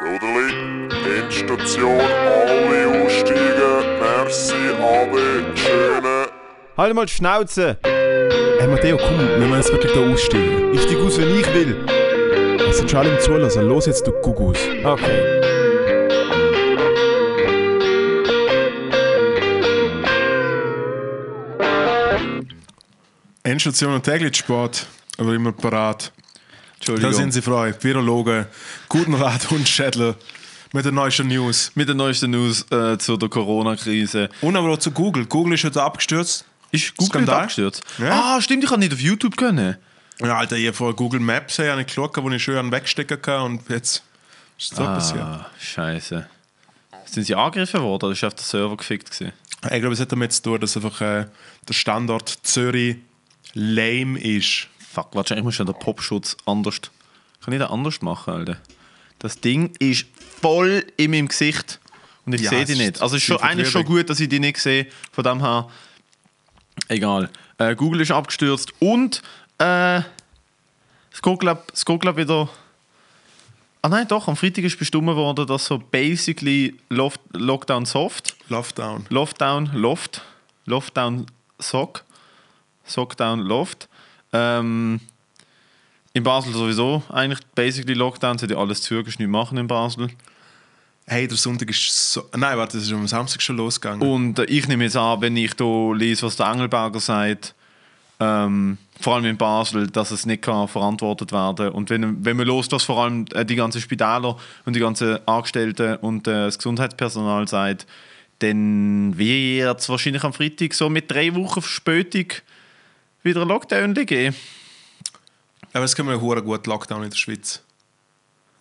Soderli, Endstation, alle aussteigen. Merci, Ade, schöne. Halt mal die Schnauze! Hey Matteo, komm, wir müssen jetzt wirklich da aussteigen. Ich steig aus, wenn ich will. Es sind schon alle im Zulassen. Los jetzt, du Gugus. Okay. Endstation und täglich Sport, aber immer parat. Entschuldigung. Da sind sie frei. Virologen, guten Rat und Schädler mit den neuesten News. Mit der neuesten News äh, zu der Corona-Krise. Und aber auch zu Google. Google ist jetzt abgestürzt. Ist Google Skandal? abgestürzt? Ja. Ah, stimmt, ich kann nicht auf YouTube können. Ja, Alter, ich vor Google Maps habe ich geschaut, wo ich schön wegstecken kann und jetzt ist so passiert. Ah, scheiße. Sind sie angegriffen worden oder ist auf der Server gefickt gewesen? Ich glaube, es hat damit zu tun, dass einfach äh, der Standort Zürich lame ist. Fuck, warte, ich muss schon den Popschutz anders. Kann ich den anders machen, Alter? Das Ding ist voll in meinem Gesicht und ich Ja, sehe die nicht. Also es ist schon, eigentlich schon gut, dass ich die nicht sehe. Von dem her, egal. Äh, Google ist abgestürzt und äh, es geht, es geht glaub wieder. Ah nein, doch, am Freitag ist bestimmt worden, dass so basically Loft, Lockdown Soft, Lockdown. Loftdown, Loft, Loftdown Sock, Sockdown Loft. Ähm, in Basel sowieso eigentlich basically Lockdown, sie hat ja alles zu, kannst nicht machen in Basel. Hey, der Sonntag ist so. Nein, warte, das ist am Samstag schon losgegangen. Und äh, ich nehme jetzt an, wenn ich da lese, was der Engelberger sagt, ähm, vor allem in Basel, dass es nicht kann verantwortet werden Und wenn, wenn man los, was vor allem äh, die ganzen Spitäler und die ganzen Angestellten und äh, das Gesundheitspersonal sagt, dann wird es wahrscheinlich am Freitag so mit drei Wochen Verspätung wieder Lockdown geben. Aber es können wir hure gut Lockdown in der Schweiz.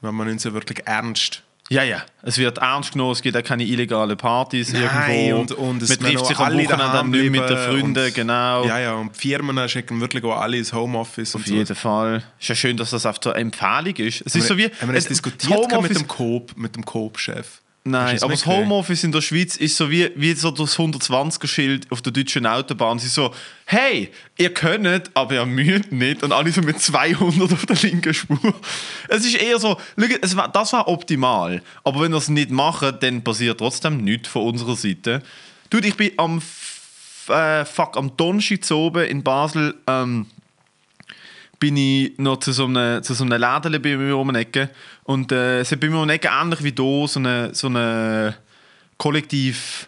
Wenn man uns ja wirklich ernst. Ja, ja. Es wird ernst genommen, es gibt auch keine illegalen Partys Nein, irgendwo. und- und es Man trifft sich am Wochenende nicht mit den Freunden, und- genau. Ja, ja, und die Firmen schicken wirklich auch alle ins Homeoffice. Auf und so. jeden Fall. Ist ja schön, dass das auf der Empfehlung ist. Es ist so wie. Haben wir es- diskutiert gehabt mit Homeoffice- dem Coop, mit dem Coop-Chef? Nein, aber das? Homeoffice in der Schweiz ist so wie, wie so das 120er-Schild auf der deutschen Autobahn. Sie ist so, hey, ihr könnt, aber ihr müsst nicht. Und alle so mit 200 auf der linken Spur. Es ist eher so, schau, es war, das war optimal. Aber wenn wir es nicht machen, dann passiert trotzdem nichts von unserer Seite. Dude, ich bin am, äh, fuck, am Donnerstag oben in Basel ähm, bin ich noch zu so einem, zu so einem Laden bei mir um die Ecke. Und äh, es hat bei mir um die Ecke ähnlich wie hier so eine, so eine Kollektiv.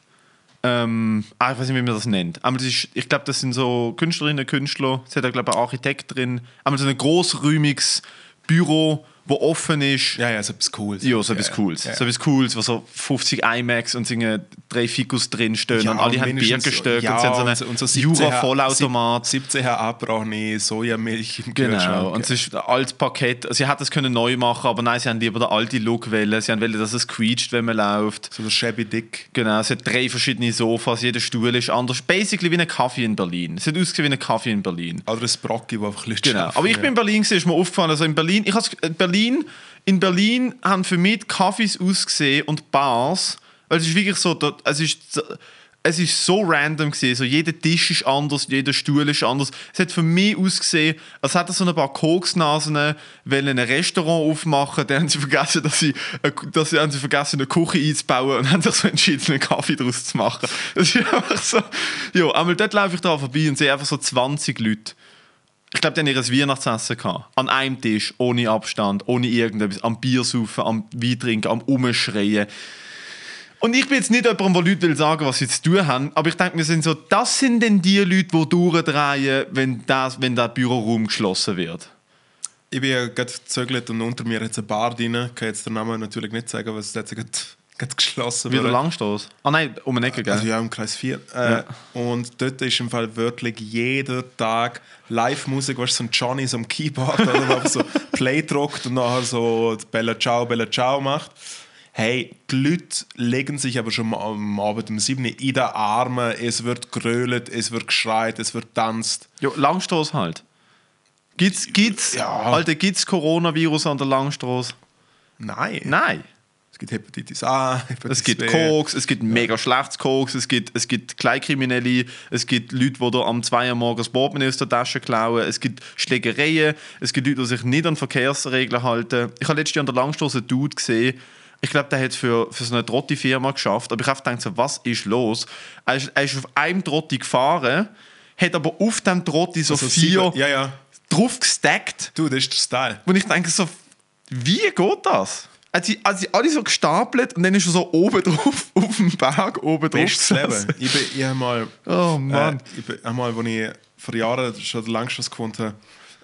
Ähm, ah, ich weiß nicht, wie man das nennt. Aber das ist, ich glaube, das sind so Künstlerinnen und Künstler. Es hat auch, glaube ich, einen Architekt drin. Aber so ein großräumiges Büro, wo offen ist. Ja, ja, so etwas Cooles. Ja, so etwas ja, Cooles. Ja. So etwas Cooles, wo so 50 IMAX und sind drei Fikus drinstehen Ja, und alle haben mindestens- Biergestöcke ja, und sie haben so und so 17 Jura-Vollautomat. 17 abbrauchende Sojamilch im Genau, Kühlschrank. und es ist ein altes Parkett. Sie hätten es können neu machen, aber nein, sie haben lieber den alten Look wählen. Sie haben wollen, dass es quietscht, wenn man läuft. so der Shabby Dick. Genau, es hat drei verschiedene Sofas, jeder Stuhl ist anders. Basically wie ein Kaffee in Berlin. Es hat ausgesehen wie ein Kaffee in Berlin. Oder ein Brocki, wo einfach Leute Genau. schaffen, Aber ich bin in Berlin, ist mir aufgefallen, also in Berlin, ich has, äh, Berlin, in Berlin haben für mich Cafés ausgesehen und Bars, weil es ist wirklich so, es ist, es ist so random gewesen, so jeder Tisch ist anders, jeder Stuhl ist anders. Es hat für mich ausgesehen, als hätten so ein paar Koksnasen wollen ein Restaurant aufmachen, dann haben sie vergessen, dass sie, dass sie, haben sie vergessen, eine Küche einzubauen und haben sich so entschieden, einen Kaffee daraus zu machen. Das ist einfach so, ja, einmal dort laufe ich da vorbei und sehe einfach so 20 Leute. Ich glaube, haben ihr Weihnachtsessen gehabt. An einem Tisch, ohne Abstand, ohne irgendetwas. Am Bier saufen, am Wein trinken, am Umschreien. Und ich bin jetzt nicht jemand, der Leute will sagen, was sie zu tun haben, aber ich denke, wir sind so, das sind denn die Leute, die durchdrehen, wenn, das, wenn der Büroraum geschlossen wird. Ich bin ja gerade gezögert und unter mir hat eine Bar drin. Ich kann jetzt den Namen natürlich nicht sagen, was jetzt gerade geschlossen Wieder wurde. Langstoß. Ah nein, um eine Ecke, gell? Also ja, im Kreis 4. Äh, Und dort ist im Fall wirklich jeder Tag Live-Musik, weißt du, so ein Johnny so am Keyboard, oder einfach so Play druckt und nachher so Bella Ciao, Bella Ciao macht. Hey, die Leute legen sich aber schon am Abend um 7 Uhr in den Armen, es wird grölt, es wird geschreit, es wird tanzt. Ja, Langstoß halt. Gibt's, gibt's, Ja. Alter, gibt's Coronavirus an der Langstraße? Nein. Nein. Es gibt Hepatitis A, Hepatitis Es gibt B. Koks, es gibt mega schlechtes Koks, es gibt, es gibt Kleinkriminelle, es gibt Leute, die am 2 Uhr morgens das Portemonnaie aus der Tasche klauen, es gibt Schlägereien, es gibt Leute, die sich nicht an Verkehrsregeln halten. Ich habe letztes Jahr an der Langstrasse einen Dude gesehen, ich glaube, der hat für, für so eine Trotti-Firma geschafft, aber ich habe gedacht, so, was ist los? Er ist, er ist auf einem Trotti gefahren, hat aber auf dem Trotti so Also vier sieben- Ja, ja. drauf gestackt. Du, das ist der Style. Und ich denke so, wie geht das? Also, sie- also sie alle so gestapelt und dann ist er so oben drauf, auf dem Berg oben drauf. Bestes Leben. Ich bin, ich habe mal, Oh Mann. Äh, ich bin einmal, als ich vor Jahren schon längst gewohnt habe,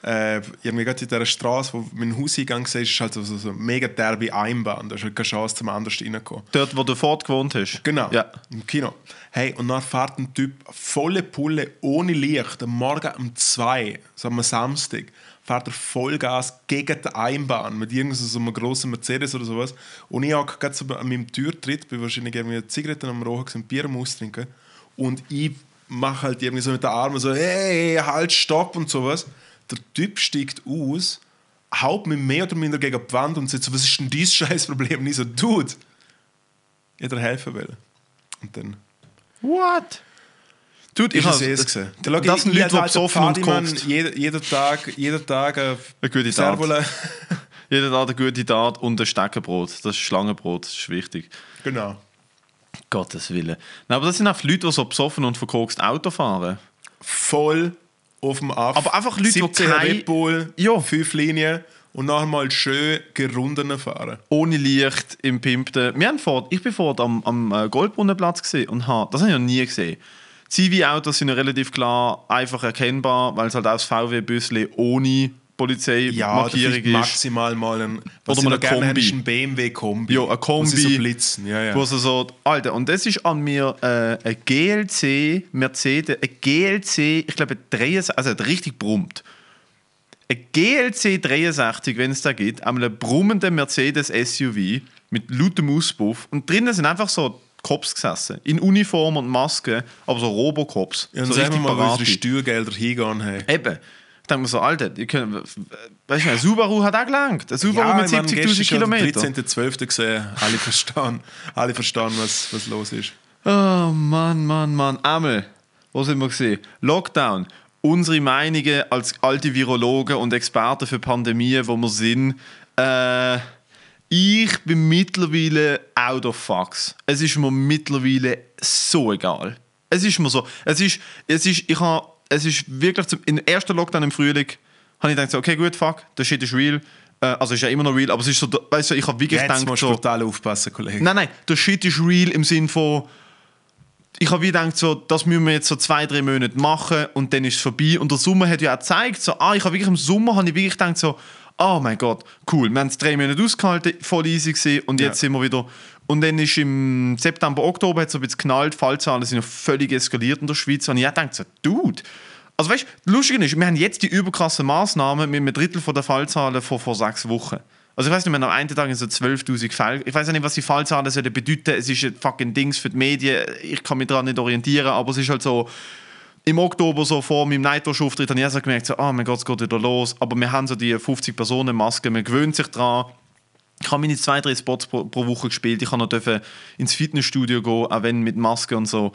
äh, irgendwie gerade in dieser Straße, wo mein Hauseingang war, ist halt so, so, so eine mega derbe Einbahn. Da ist halt keine Chance, zum anders reinzukommen. Dort, wo du fort gewohnt hast. Genau, Ja. im Kino. Hey, und dann fährt ein Typ volle Pulle, ohne Licht, am Morgen um 2, so am Samstag, fährt er Vollgas gegen die Einbahn mit irgendeinem so einem grossen Mercedes oder sowas. Und ich hocke gerade so an meinem Türtritt, bin wahrscheinlich irgendwie Zigaretten am Rauchen, gewesen, Bier am Austrinken. Und ich mache halt irgendwie so mit den Armen so, hey, halt, stopp und sowas. Der Typ steigt aus, haut mich mehr oder minder gegen die Wand und sagt so, was ist denn dieses Scheißproblem? Und ich so, Dude, ich hätte helfen wollen. Und dann What? Dude, ich habe es gesehen. Der Logi- Das sind Leute, die besoffen und. Jeder, jeder Tag, jeder Tag äh, Eine gute Tat. Jeder hat eine gute Tat und ein Steckenbrot. Das ist Schlangenbrot, das ist wichtig. genau. Gottes Willen. Nein, aber das sind auch Leute, die so besoffen und verkokst Auto fahren. Voll auf dem Aff. Aber einfach Leute, die 17 kein- Red Bull, Ja. fünf Linien und nachher mal schön gerundenen fahren. Ohne Licht im Pimpten. Wir haben vor, ich bin vor am, am äh, Goldbrunnenplatz gesehen und habe, das habe ich noch nie gesehen. Zivi-Autos sind ja relativ klar einfach erkennbar, weil es halt auch das VW-Büssli ohne Ja, Polizeimarkierung vielleicht ist. maximal mal ein, Oder mal ein Kombi. ist ein BMW-Kombi. Ja, ein Kombi. Wo sie so blitzen. Ja, ja. Wo sie so, Alter, und das ist an mir äh, ein GLC Mercedes, ein GLC, ich glaube, ein 63, also hat richtig brummt. Ein GLC 63, wenn es da gibt, einmal ein brummender Mercedes SUV mit lautem Auspuff und drinnen sind einfach so Cops gesessen, in Uniform und Maske, aber so Robocops. Ja, und so wir mal, wo Parati. unsere Steuergelder hingehen haben. Eben. Ich denke mir so, Alter, die können, weißt du, ein Subaru hat auch gelangt. Ein Subaru mit ich meine, 70.000 gestern schon Kilometern. den 13.12. gesehen. Alle verstehen, alle verstehen was, was los ist. Oh Mann, Mann, Mann. Einmal, wo sind wir gesehen? Lockdown. Unsere Meinungen als alte Virologen und Experten für Pandemien, wo wir sind. Äh, ich bin mittlerweile out of fucks. Es ist mir mittlerweile so egal. Es ist mir so. Es ist, es ist, ich habe, es ist wirklich zum, im ersten Lockdown im Frühling habe ich gedacht, okay, gut, fuck, der Shit ist real. Äh, also ist ja immer noch real, aber es ist so, weißt du, ich habe wirklich Jetzt gedacht, musst so, brutal aufpassen, Kollege. Nein, nein, der Shit ist real im Sinn von, ich habe wie gedacht, so, das müssen wir jetzt so zwei, drei Monate machen und dann ist es vorbei. Und der Sommer hat ja auch gezeigt, so, ah, ich habe wirklich im Sommer habe ich wirklich gedacht, so, oh mein Gott, cool, wir haben es drei Monate ausgehalten, voll easy gesehen und jetzt Ja. sind wir wieder. Und dann ist im September, Oktober hat es so ein bisschen geknallt, Fallzahlen sind noch völlig eskaliert in der Schweiz. Und ich gedacht, so, Dude, also weißt du, lustig ist, wir haben jetzt die überkrassen Maßnahmen mit einem Drittel von der Fallzahlen von vor sechs Wochen. Also ich weiß nicht, wir haben am einen Tag so 12'000 Fälle. Ich weiß nicht, was die Fallzahlen sollen bedeuten. Es ist ein fucking Dings für die Medien. Ich kann mich daran nicht orientieren, aber es ist halt so, im Oktober so vor meinem Nightwatch-Auftritt habe ich auch so gemerkt, so, oh mein Gott, es geht wieder los. Aber wir haben so die 50-Personen-Maske, man gewöhnt sich dran. Ich habe meine zwei, drei Spots pro, pro Woche gespielt. Ich habe noch ins Fitnessstudio gehen, auch wenn mit Maske und so.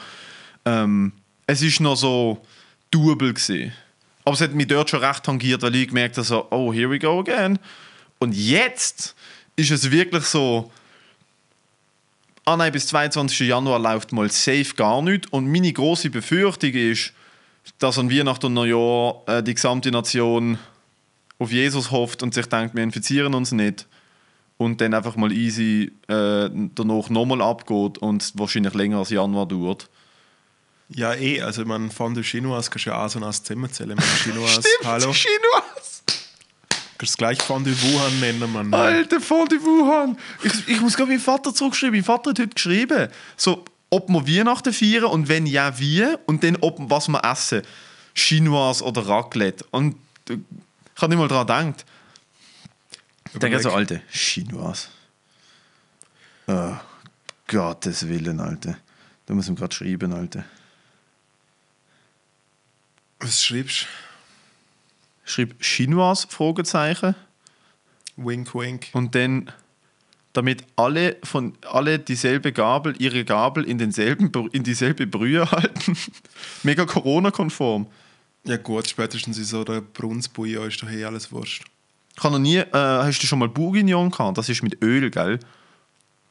Ähm, es ist noch so doable gewesen. Aber es hat mich dort schon recht tangiert, weil ich gemerkt habe, so, oh, here we go again. Und jetzt ist es wirklich so, ah nein, bis 22. Januar läuft mal safe gar nicht. Und meine große Befürchtung ist, dass an Weihnachten und Neujahr äh, die gesamte Nation auf Jesus hofft und sich denkt, wir infizieren uns nicht. Und dann einfach mal easy äh, danach nochmal abgeht und es wahrscheinlich länger als Januar dauert. Ja, eh, also man von der Chinois kannst du ja auch so ein Zimmer zählen. Man Chinois, hallo. Chinois! Kannst du gleich von der Wuhan nennen, Mann. Alter, die Wuhan. Ich, ich muss gerade meinen Vater zurückschreiben. Mein Vater hat heute geschrieben, so, ob wir Weihnachten feiern und wenn ja, wie. Und dann, ob, was wir essen. Chinois oder Raclette. Und äh, ich habe nicht mal daran gedacht. Ich denke so, Alter, Chinois. Oh, Gottes Willen, Alter. Da muss ich gerade schreiben, Alter. Was schreibst Schreib Chinois, Fragezeichen. du? Wink, wink. Und dann damit alle von alle dieselbe Gabel, ihre Gabel in denselben in dieselbe Brühe halten. Mega Corona-konform. Ja gut, spätestens in so einer Brunsbouillon ist doch eh alles wurscht. Ich habe noch nie, äh, hast du schon mal Bourguignon gehabt? Das ist mit Öl, gell?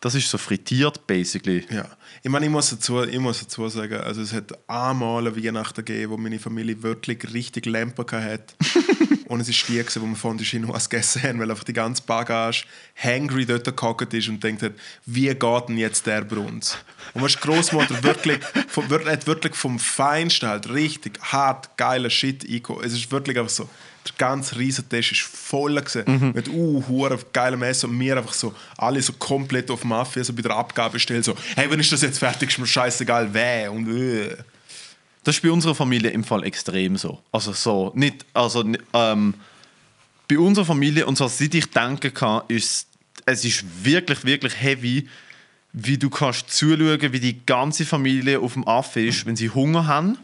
Das ist so frittiert, basically. Ja, ich meine, ich muss dazu, ich muss dazu sagen, also es hat einmal eine Weihnachten gegeben, wo meine Familie wirklich richtig Lampen hatte. und es ist die, gewesen, wo wir von der Chinoise gegessen haben, weil einfach die ganze Bagage hangry dort gehockt ist und denkt hat, wie geht denn jetzt der bei uns? Und was die Großmutter wirklich, hat wirklich vom Feinsten halt richtig hart geiler Shit eingekommen. Es ist wirklich einfach so, der ganze Riesentisch ist voll gewesen, mit uh, hure geilem Essen und wir einfach so, alle so komplett auf Mafia, so bei der Abgabestelle so, hey, wenn ist das jetzt fertig, ist mir scheißegal, wer und äh. Das ist bei unserer Familie im Fall extrem so. Also so, nicht, also ähm, bei unserer Familie, und so seit ich denken kann, ist es ist wirklich, wirklich heavy, wie du kannst zuschauen, wie die ganze Familie auf dem Affe ist, wenn sie Hunger haben.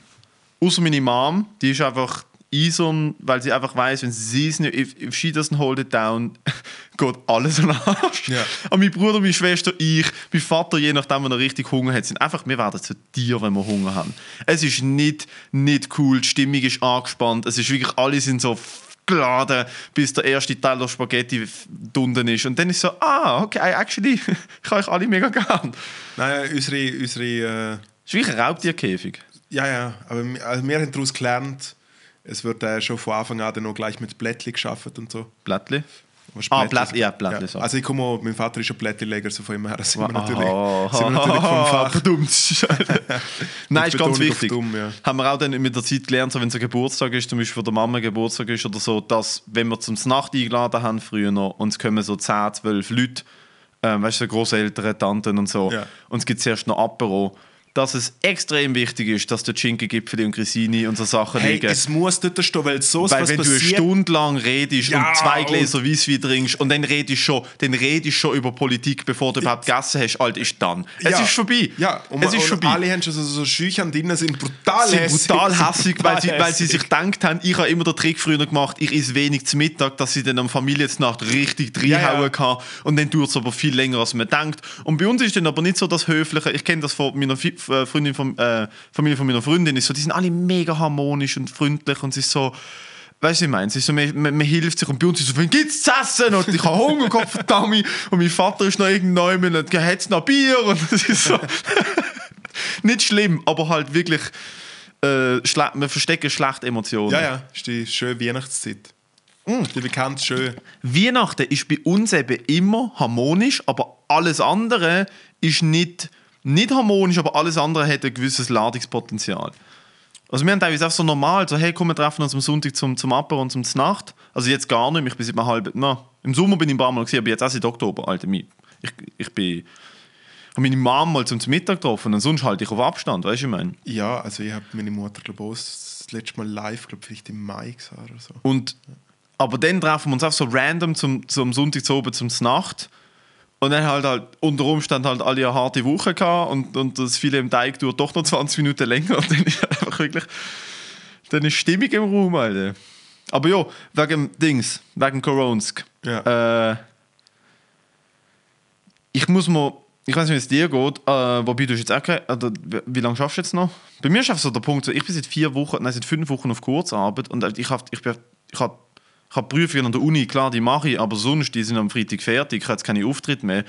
Außer meine Mom, die ist einfach easern, weil sie einfach weiß, wenn sie es nicht, if, if she doesn't hold it down, geht alles an Arsch. Ja. Aber mein Bruder, meine Schwester, ich, mein Vater, je nachdem, wenn er richtig Hunger hat, sind einfach, wir werden zu dir, wenn wir Hunger haben. Es ist nicht, nicht cool, die Stimmung ist angespannt, es ist wirklich, alle sind so geladen, bis der erste Teller Spaghetti dunden ist. Und dann ist so, ah, okay, actually, ich habe euch alle mega gern. Nein, unsere, unsere äh, Es ist wirklich ein Raubtierkäfig. ja, ja, aber wir- also wir haben daraus gelernt, es wird äh, schon von Anfang an dann noch gleich mit Blättli geschafft und so. Blättli. Ah, Blättli- ja, Blättli, so. Also ich komme auch, mein Vater ist ein Blättleger, so von ihm her sind wir natürlich, sind wir natürlich vom Fach. Nein, ist ganz wichtig. dumm, ja. Haben wir auch dann mit der Zeit gelernt, so wenn es ein Geburtstag ist, zum Beispiel von der Mama Geburtstag ist oder so, dass, wenn wir zum Nacht eingeladen haben früher noch, und es kommen so 10, 12 Leute, ähm, weißt du, so Großeltern, Tanten und so, Ja. und es gibt zuerst noch Apero, dass es extrem wichtig ist, dass der Schinken-Gipfel und Grissini und so Sachen Hey, liegen. es muss dort stehen, weil so Weil wenn du eine passiert. Stunde lang redest Ja, und zwei und- Gläser Weisswein trinkst und dann redest schon, dann redest schon über Politik, bevor du überhaupt gegessen hast, alt ist dann. Es ja, ist vorbei. Ja, und, es ist und vorbei. alle haben schon so, so Schüchern drin, sind brutal sind hässig. brutal hässig, weil sie, weil sie sich gedacht haben, ich habe immer den Trick früher gemacht, ich esse wenig zu Mittag, dass sie dann am Familiennacht richtig Ja, ja. reinhauen kann. Und dann dauert es aber viel länger, als man denkt. Und bei uns ist dann aber nicht so das Höfliche. Ich kenne das von meiner Freundin, von, äh, Familie von meiner Freundin. Ist so, die sind alle mega harmonisch und freundlich und es ist so. Weißt du, ich meine, es ist so, man, man, man hilft sich und bei uns ist so, wenn gibt's zu essen und ich habe Hunger, Gott verdammt und mein Vater ist noch irgendwann und hat es noch Bier und es ist so, nicht schlimm, aber halt wirklich, äh, wir verstecken schlechte Emotionen. Ja, ja, ist die schöne Weihnachtszeit. Mm. Die bekannt schön. Weihnachten ist bei uns eben immer harmonisch, aber alles andere ist nicht, nicht harmonisch, aber alles andere hat ein gewisses Ladungspotenzial. Also wir haben teilweise auch so normal, so hey, komm, wir treffen uns am Sonntag zum, zum Aper und zum Znacht. Also jetzt gar nicht, ich bin seit einem halben, na, im Sommer bin ich ein paar Mal gesehen, aber jetzt auch seit Oktober, Alter, ich, ich bin, habe meine Mom mal zum Mittag getroffen und sonst halte ich auf Abstand, weißt du, ich meine. Ja, also ich habe meine Mutter, glaube ich, das letzte Mal live, glaube vielleicht im Mai gesehen oder so. Und, aber dann treffen wir uns auch so random zum, zum Sonntag zu oben zum Nacht. Und dann halt, halt unter Umständen halt alle eine harte Woche gehabt und, und das viele im Teig dauert doch noch 20 Minuten länger. Und dann ist einfach wirklich. Dann ist Stimmung im Raum, Alter. Aber ja, wegen Dings, wegen Koronsk. Ja. Äh, ich muss mal. Ich weiß nicht, wie es dir geht, äh, wobei du jetzt auch oder, wie- lange schaffst du jetzt noch? Bei mir ist einfach so der Punkt, so, ich bin seit vier Wochen, nein, seit fünf Wochen auf Kurzarbeit und ich habe ich bin, ich hab, ich hab Prüfungen an der Uni, klar, die mache ich, aber sonst, die sind am Freitag fertig, ich habe jetzt keine Auftritte mehr.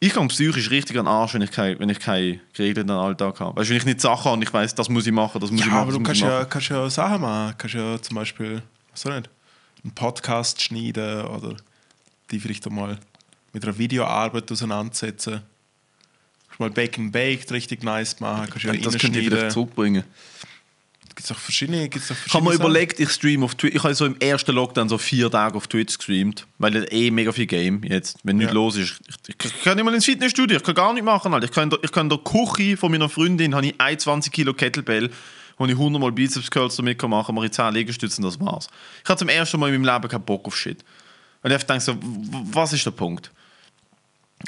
Ich komme psychisch richtig an den Arsch, wenn ich, kein, wenn ich keinen geregelten Alltag habe. Weißt du, wenn ich nicht Sachen habe und ich weiß, das muss ich machen, das muss ich Ja, machen. aber du kannst ich ja, kannst ja Sachen machen. Kannst ja zum Beispiel, was nicht, einen Podcast schneiden oder die vielleicht mal mit einer Videoarbeit auseinandersetzen. Kannst mal and Baked richtig nice machen. Kannst ja Das könnte ich vielleicht zurückbringen. Gibt es auch verschiedene, gibt's auch Ich habe mir verschiedene Sachen? überlegt, ich stream auf Twitch. Ich habe so im ersten Lockdown so vier Tage auf Twitch gestreamt, weil eh mega viel Game jetzt, wenn nichts Ja. los ist. Ich, ich, ich kann nicht mal ins Fitnessstudio, ich kann gar nicht machen. Alter. Ich kann, in der- ich kann in der Küche von meiner Freundin habe ich 21 Kilo Kettlebell, wo ich 100 Mal Bizeps Curls damit kann machen, mache ich 10 Liegestützen, das war's. Ich hatte zum ersten Mal in meinem Leben keinen Bock auf Shit. Und ich denke so, w- w- was ist der Punkt?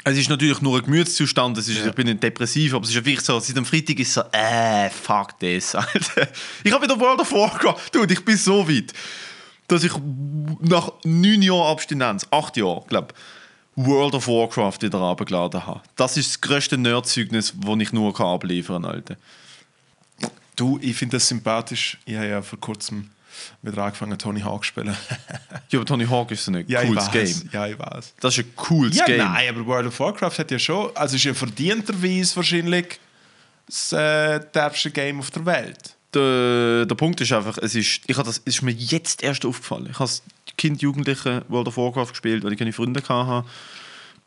Es ist natürlich nur ein Gemütszustand, es ist, ich bin nicht depressiv, aber es ist ja wirklich so, seit dem Freitag ist so, äh, fuck das, Alter. Ich habe wieder World of Warcraft, dude, ich bin so weit, dass ich nach neun Jahren Abstinenz, acht Jahre, glaube World of Warcraft wieder runtergeladen habe. Das ist das grösste Nerdzeugnis, das ich nur kann abliefern kann, Alter. Du, ich finde das sympathisch. Ich habe ja vor kurzem wieder angefangen, Tony Hawk zu spielen. Ja, aber Tony Hawk ist so ein ja, cooles Game. Ja, ich weiß. Das ist ein cooles Ja, Game. nein, aber World of Warcraft hat ja schon, also ist ja verdienterweise wahrscheinlich das äh, derbste Game auf der Welt. Der, der Punkt ist einfach, es ist, ich das, es ist mir jetzt erst aufgefallen. Ich habe als Kind, Jugendliche World of Warcraft gespielt, weil ich keine Freunde hatte.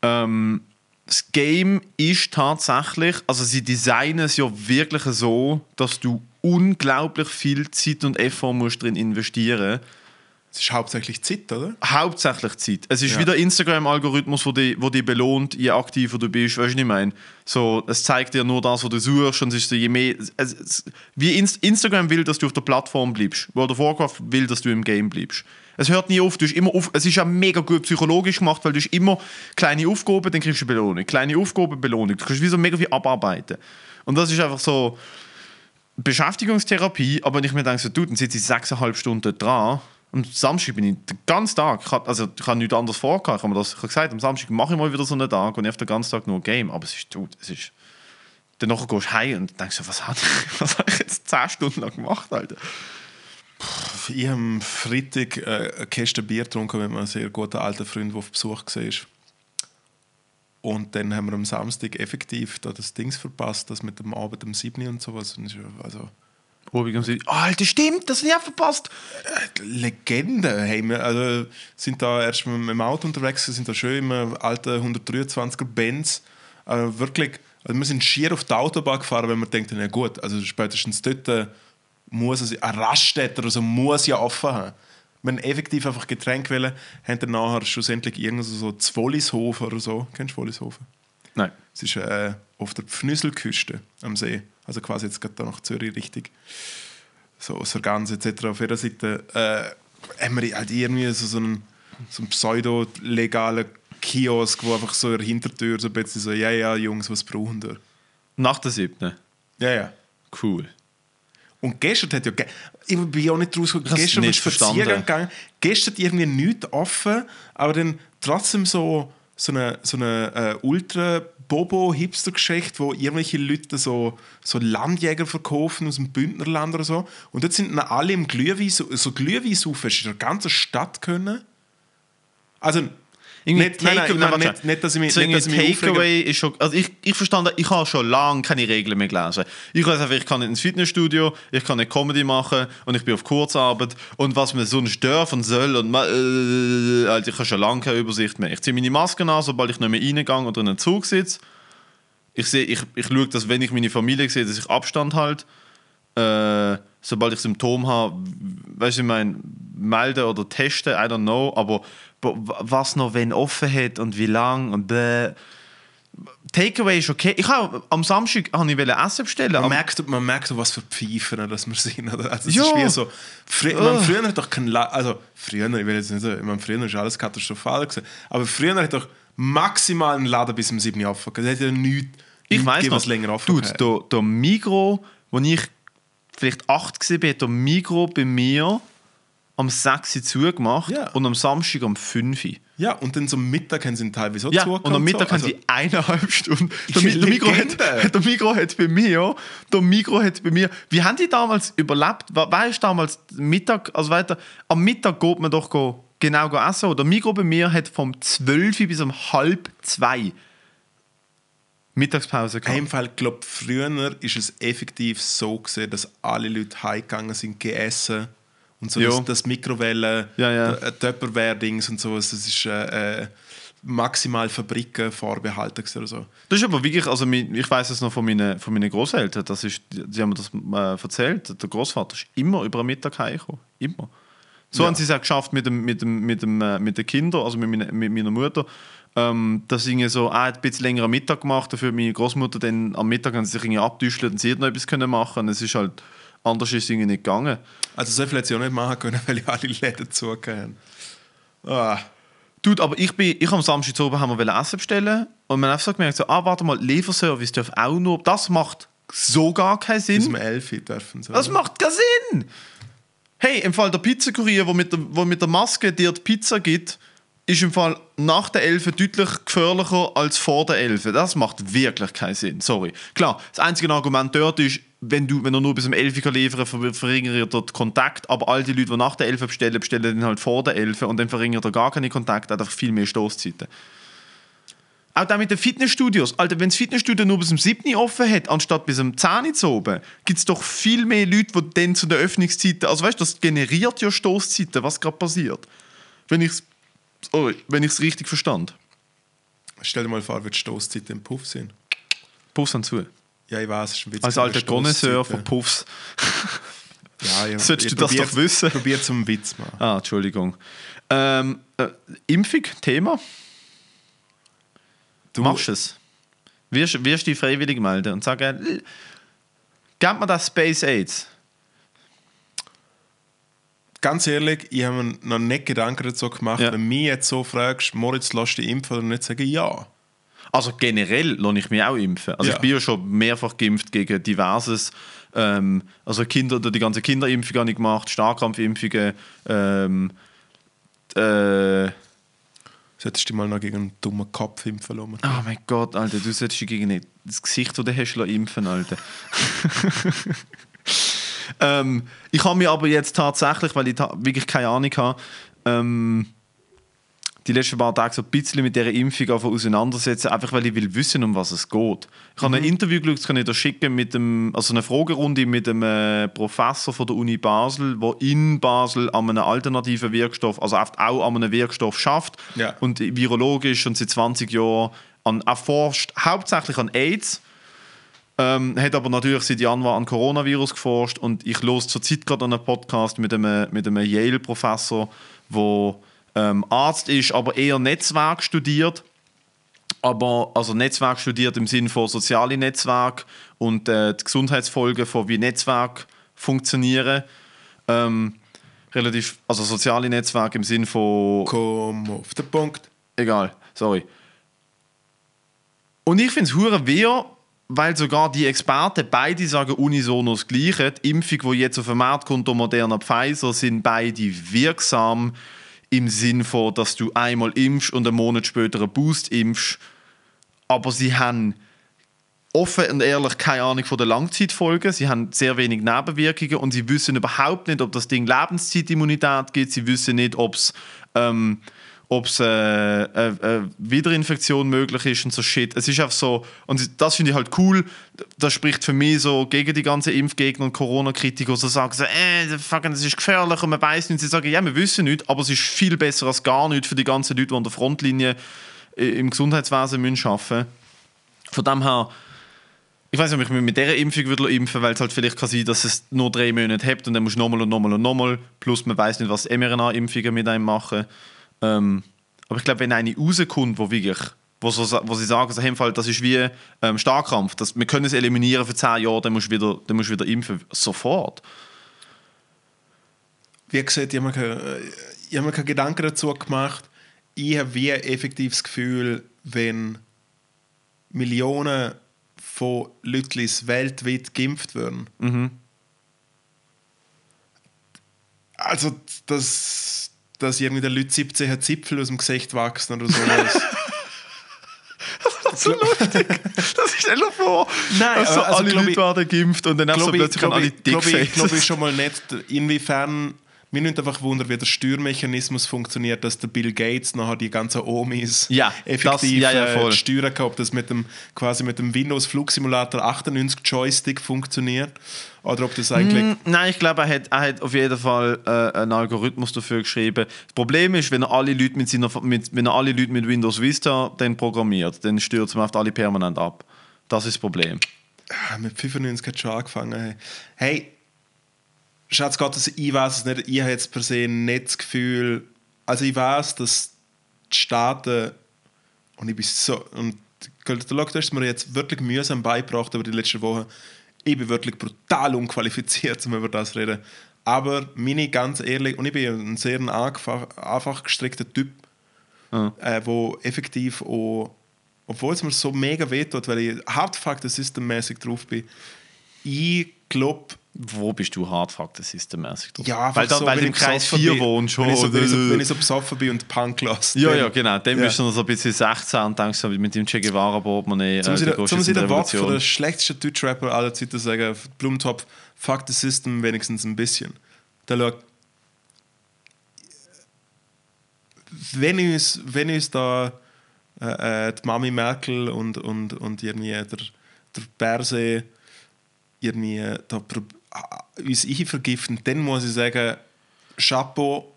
Ähm, das Game ist tatsächlich, also sie designen es ja wirklich so, dass du unglaublich viel Zeit und Effort musst drin investieren. Es ist hauptsächlich Zeit, oder? Hauptsächlich Zeit. Es ist Ja. wieder Instagram-Algorithmus, wo die, wo die belohnt, je aktiver du bist. Weißt du, was ich meine? So, es zeigt dir nur das, was du suchst. Und es ist so, je mehr. Es, es, wie Inst Instagram will, dass du auf der Plattform bleibst. World of Warcraft will, dass du im Game bleibst. Es hört nie auf. Du hast immer auf. Es ist ja mega gut psychologisch gemacht, weil du hast immer kleine Aufgaben, dann kriegst du Belohnung. Kleine Aufgaben, Belohnung. Du kannst wie so mega viel abarbeiten. Und das ist einfach so. Beschäftigungstherapie, aber ich mir denke, so, du, dann sitze ich sechseinhalb Stunden dran. Am Samstag bin ich den ganzen Tag, also ich habe nichts anderes vor, ich habe das gesagt, am Samstag mache ich mal wieder so einen Tag und ich habe den ganzen Tag nur Game, aber es ist, du, es ist, danach gehst du heim und denkst so, was habe ich, was hab ich jetzt 10 Stunden lang gemacht, Alter? Ich habe am Freitag äh, eine Kiste Bier getrunken mit einem sehr guten alten Freund, der auf Besuch war. Und dann haben wir am Samstag effektiv da das Dings verpasst, das mit dem Abend um 7 Uhr und sowas. Und ja- Also, Obig See, oh, Alter, stimmt, das habe ich auch verpasst. Legende. Hey, wir also, sind da erst mit dem Auto unterwegs, sind da schön im alten 123er Benz. Äh, wirklich, also wir sind schier auf die Autobahn gefahren, weil wir denken, na gut, also spätestens dort äh, muss es, ein Raststätter oder so muss ja offen haben. Haben effektiv einfach Getränke wählen, haben dann nachher schlussendlich irgendwo so Zwollishofen oder so. Kennst du Zwollishofen? Nein. Es ist äh, auf der Pfnüsselküste am See. Also quasi jetzt gerade nach Zürich richtig. So Sargans etc. Auf jeder Seite äh, haben wir halt irgendwie so, so einen, so einen pseudo-legalen Kiosk, wo einfach so in der Hintertür so ein bisschen so, ja, ja, Jungs, was brauchen wir? Nach der siebten. Ja, ja. Cool. Und gestern hat ja, ge- ich bin ja auch nicht rausgekommen, Ich gestern bist du spazieren gegangen, gestern hat irgendwie nichts offen, aber dann trotzdem so, so eine, so eine äh, ultra bobo hipster geschichte wo irgendwelche Leute so, so Landjäger verkaufen aus dem Bündnerland oder so. Und dort sind dann alle im Glühwein, so, so Glühwein saufen, hast du in der ganzen Stadt können. Also, Irgendwie nicht, nein, nicht, nicht, dass ich mich, So nicht, dass ich mich. Takeaway ist schon. Also ich, ich verstand, ich habe schon lange keine Regeln mehr gelesen. Ich weiß einfach, ich kann nicht ins Fitnessstudio, ich kann nicht Comedy machen und ich bin auf Kurzarbeit. Und was mir sonst dürfen soll und äh, also ich habe schon lange keine Übersicht mehr. Ich ziehe meine Maske an, sobald ich nicht mehr reingehe oder in einem Zug sitze. Ich, sehe, ich, ich schaue, dass wenn ich meine Familie sehe, dass ich Abstand halte. Äh, sobald ich Symptome habe, weißt du, ich meine, melden oder testen, I don't know, aber was noch, wenn offen hat und wie lang und bäh. Takeaway ist okay. Ich habe am Samstag habe ich Essen bestellen. Man merkt, man merkt, was für Pfeifen dass wir sind. Also es Ja. ist wie so, frü man, Ugh. früher hat doch kein La also früher, ich will jetzt nicht sagen, ich meine, früher ist alles katastrophal gewesen, aber früher hat doch maximal ein Laden bis um 7 Uhr offen. Es hat ja nichts, ich nichts weiß was länger offen Dude, der, der Migro, wo ich vielleicht 8 war, hat der Migro bei mir am 6 Uhr zugemacht Ja. und am Samstag um 5 Uhr. Ja, und dann zum Mittag haben sie teilweise auch Ja, zugehört und am Mittag so. haben sie eineinhalb Stunden. Der, Die Mi- der, Migro hat, der Migro hat bei mir, der Migro hat bei mir, wie haben die damals überlebt? Wer ist damals Mittag, also weiter, am Mittag geht man doch go, genau go essen. Der Migro bei mir hat vom 12 Uhr bis um halb zwei Mittagspause In gehabt. dem Fall, glaube früher ist es effektiv so gesehen, dass alle Leute heimgegangen sind, gegessen und so das, das Mikrowellen, Ja, ja. äh, Tupperware-Dings und so, das ist äh, äh, maximal Fabriken vorbehalten oder so. Das ist aber wirklich, also ich weiß es noch von meinen, von meinen Großeltern, das ist, die, haben mir das äh, erzählt, der Großvater ist immer über den Mittag heimgekommen, immer. So Ja. haben sie es auch geschafft mit, dem, mit, dem, mit, dem, äh, mit den Kindern, also mit, meiner- mit meiner Mutter, ähm, dass sie so, ah, ein bisschen länger am Mittag gemacht, dafür meine Großmutter dann am Mittag haben sie sich irgendwie abdüschelt und sie hat noch etwas können machen. Es ist halt, anders ist es irgendwie nicht gegangen. Also so viel hätte ich auch nicht machen können, weil ich alle Läden zugehören. Ah. Dude, aber ich bin, ich am Samstag zu oben haben wir Essen bestellen und man hat so gemerkt, so, ah, warte mal, Lieferservice darf auch nur, das macht so gar keinen Sinn. Bis um 11 Uhr dürfen sie. Das macht keinen Sinn! Hey, im Fall der Pizzakurier, der mit der, wo mit der Maske dir die Pizza gibt, ist im Fall nach der 11 deutlich gefährlicher als vor der 11. Das macht wirklich keinen Sinn. Sorry. Klar, das einzige Argument dort ist, wenn du, wenn er nur bis um 11 kann liefern kann, verringert er den Kontakt. Aber all die Leute, die nach der 11 bestellen, bestellen dann halt vor der 11 und dann verringert er gar keine Kontakte, hat einfach viel mehr Stoßzeiten. Auch da mit den Fitnessstudios. Alter, wenn das Fitnessstudio nur bis zum 7 offen hat, anstatt bis zum 10 zu oben, gibt es doch viel mehr Leute, die dann zu den Öffnungszeiten. Also weißt du, das generiert ja Stoßzeiten, was gerade passiert. Wenn ich es oh, wenn ich's richtig verstand. Stell dir mal vor, wie die Stoßzeiten im Puff sind. Puffs an zu. Ja, ich weiß, es ist ein Witz. Als alter Connoisseur von. Puffs. Ja, ich, Solltest ich du das doch wissen? Probier zum Witz machen. Ah, Entschuldigung. Ähm, äh, Impfung, Thema. Du machst es. Wirst, wirst dich freiwillig melden und sagen, "L- gib mir das Space AIDS. Ganz ehrlich, ich habe mir noch nicht Gedanken dazu gemacht. Ja. Wenn du mich jetzt so fragst, Moritz, lass dich impfen oder nicht, sage ich ja. Also generell lasse ich mich auch impfen. Also Ja. ich bin ja schon mehrfach geimpft gegen diverses. Ähm, also Kinder, die ganze Kinderimpfung habe ich gemacht, Starkrampfimpfungen. Ähm, äh, Solltest du dich mal noch gegen einen dummen Kopf impfen lassen. oh mein Gott, Alter, du solltest dich gegen das Gesicht, das du hast, impfen, Alter. ähm, ich habe mich aber jetzt tatsächlich, weil ich wirklich keine Ahnung habe, ähm, die letzten paar Tage so ein bisschen mit dieser Impfung auseinandersetzen, einfach weil ich will wissen, um was es geht. Ich habe ein Interview geschaut, das kann ich dir schicken, mit dem, also eine Fragerunde mit einem äh, Professor von der Uni Basel, der in Basel an einem alternativen Wirkstoff, also auch an einem Wirkstoff schafft Ja. und virologisch und seit 20 Jahren an, erforscht, hauptsächlich an AIDS. Ähm, hat aber natürlich seit Januar an Coronavirus geforscht und ich los zurzeit gerade einen Podcast mit einem, mit einem Yale-Professor, der ähm, Arzt ist, aber eher Netzwerk studiert. Aber also Netzwerk studiert im Sinne von soziale Netzwerk und äh, die Gesundheitsfolgen von wie Netzwerk funktionieren. Ähm, relativ, also soziale Netzwerke im Sinne von Komm auf den Punkt. egal, sorry. Und ich finde es hure wehr, weil sogar die Experten beide sagen unisono das Gleiche. Die Impfung, die jetzt auf den Markt kommt, der Moderna Pfizer, sind beide wirksam im Sinn von, dass du einmal impfst und einen Monat später einen Boost impfst. Aber sie haben offen und ehrlich keine Ahnung von den Langzeitfolgen. Sie haben sehr wenig Nebenwirkungen und sie wissen überhaupt nicht, ob das Ding Lebenszeitimmunität gibt. Sie wissen nicht, ob es ähm, ob's, äh, äh, äh, Wiederinfektion möglich ist und so Shit. Es ist einfach so, und das finde ich halt cool. Das spricht für mich so gegen die ganzen Impfgegner und Corona-Kritiker, die sagen so, äh, fucking, das ist gefährlich und man weiß nicht. Sie sagen, ja, wir wissen nicht, aber es ist viel besser als gar nicht für die ganzen Leute, die an der Frontlinie äh, im Gesundheitswesen müssen arbeiten müssen. Von dem her, ich weiß nicht, ob ich mich mit dieser Impfung würde impfen weil es halt vielleicht kann sein, dass es nur drei Monate hat und dann musst du nochmal und nochmal und nochmal. Plus man weiß nicht, was mRNA-Impfungen mit einem machen. Ähm, aber ich glaube, wenn eine rauskommt, wo wirklich, wo, so, wo sie sagen, so, hey, im Fall, das ist wie ähm, Starkkrampf, das, wir können es eliminieren für 10 Jahre, dann musst du wieder, dann musst wieder impfen. Sofort. Wie gesagt, ich habe mir, keine- ich habe mir keine Gedanken dazu gemacht. Ich habe wie effektiv das Gefühl, wenn Millionen von Leuten weltweit geimpft würden. Also, dass, dass irgendwie den Leuten 17 Zipfel aus dem Gesicht wachsen oder sowas. Das ist stell dir vor. Nein, also, also alle glaub Leute ich- werden geimpft und dann einfach so glaube ich, plötzlich glaub alle ich, glaub ich, glaub ich schon mal nicht, inwiefern mir nimmt einfach Wunder, wie der Steuermechanismus funktioniert, dass der Bill Gates nachher die ganzen Omis Ja, effektiv das- ja, ja, äh, steuern kann, ob das mit dem, quasi mit dem Windows Flugsimulator 98 Joystick funktioniert oder ob das eigentlich Mm, Nein, ich glaube, er hat, er hat auf jeden Fall äh, einen Algorithmus dafür geschrieben. Das Problem ist, wenn er alle Leute mit, seiner, mit, wenn er alle Leute mit Windows Vista dann programmiert, dann stürzt man oft alle permanent ab. Das ist das Problem. Ah, mit 95 hat schon angefangen. Hey Schatz Gottes, ich weiß es nicht. Ich habe jetzt per se nicht das Gefühl, also ich weiß, dass die Staaten und ich bin so und der Lockdown ist mir jetzt wirklich mühsam beigebracht über die letzten Wochen. Ich bin wirklich brutal unqualifiziert, um über das zu reden. Aber meine ganz ehrlich, und ich bin ein sehr einfach, einfach gestrickter Typ, äh, wo effektiv auch, obwohl es mir so mega wehtut, weil ich hart fuck systemmäßig drauf bin, ich glaube, Wo bist du hart faktensystemäßig drauf? Ja, weil, da, so, weil du im Kreis besoffen 4 bin. wohnst. Wenn ich so, wenn ich so, wenn ich so besoffen bin und Punk lasse. ja, ja, genau. Dann Ja. bist du noch so ein bisschen 16 und denkst so mit dem Che Guevara-Portemonnaie. Zum äh, der, zum sie der Wort von der schlechtesten Deutschrapper aller Zeiten sagen, Blumentopf, fuck the system wenigstens ein bisschen. Da schau, wenn uns, wenn uns da äh, äh, die Mami Merkel und, und, und irgendwie der, der Berse irgendwie da prob- ah, uns einvergiften, dann muss ich sagen, Chapeau,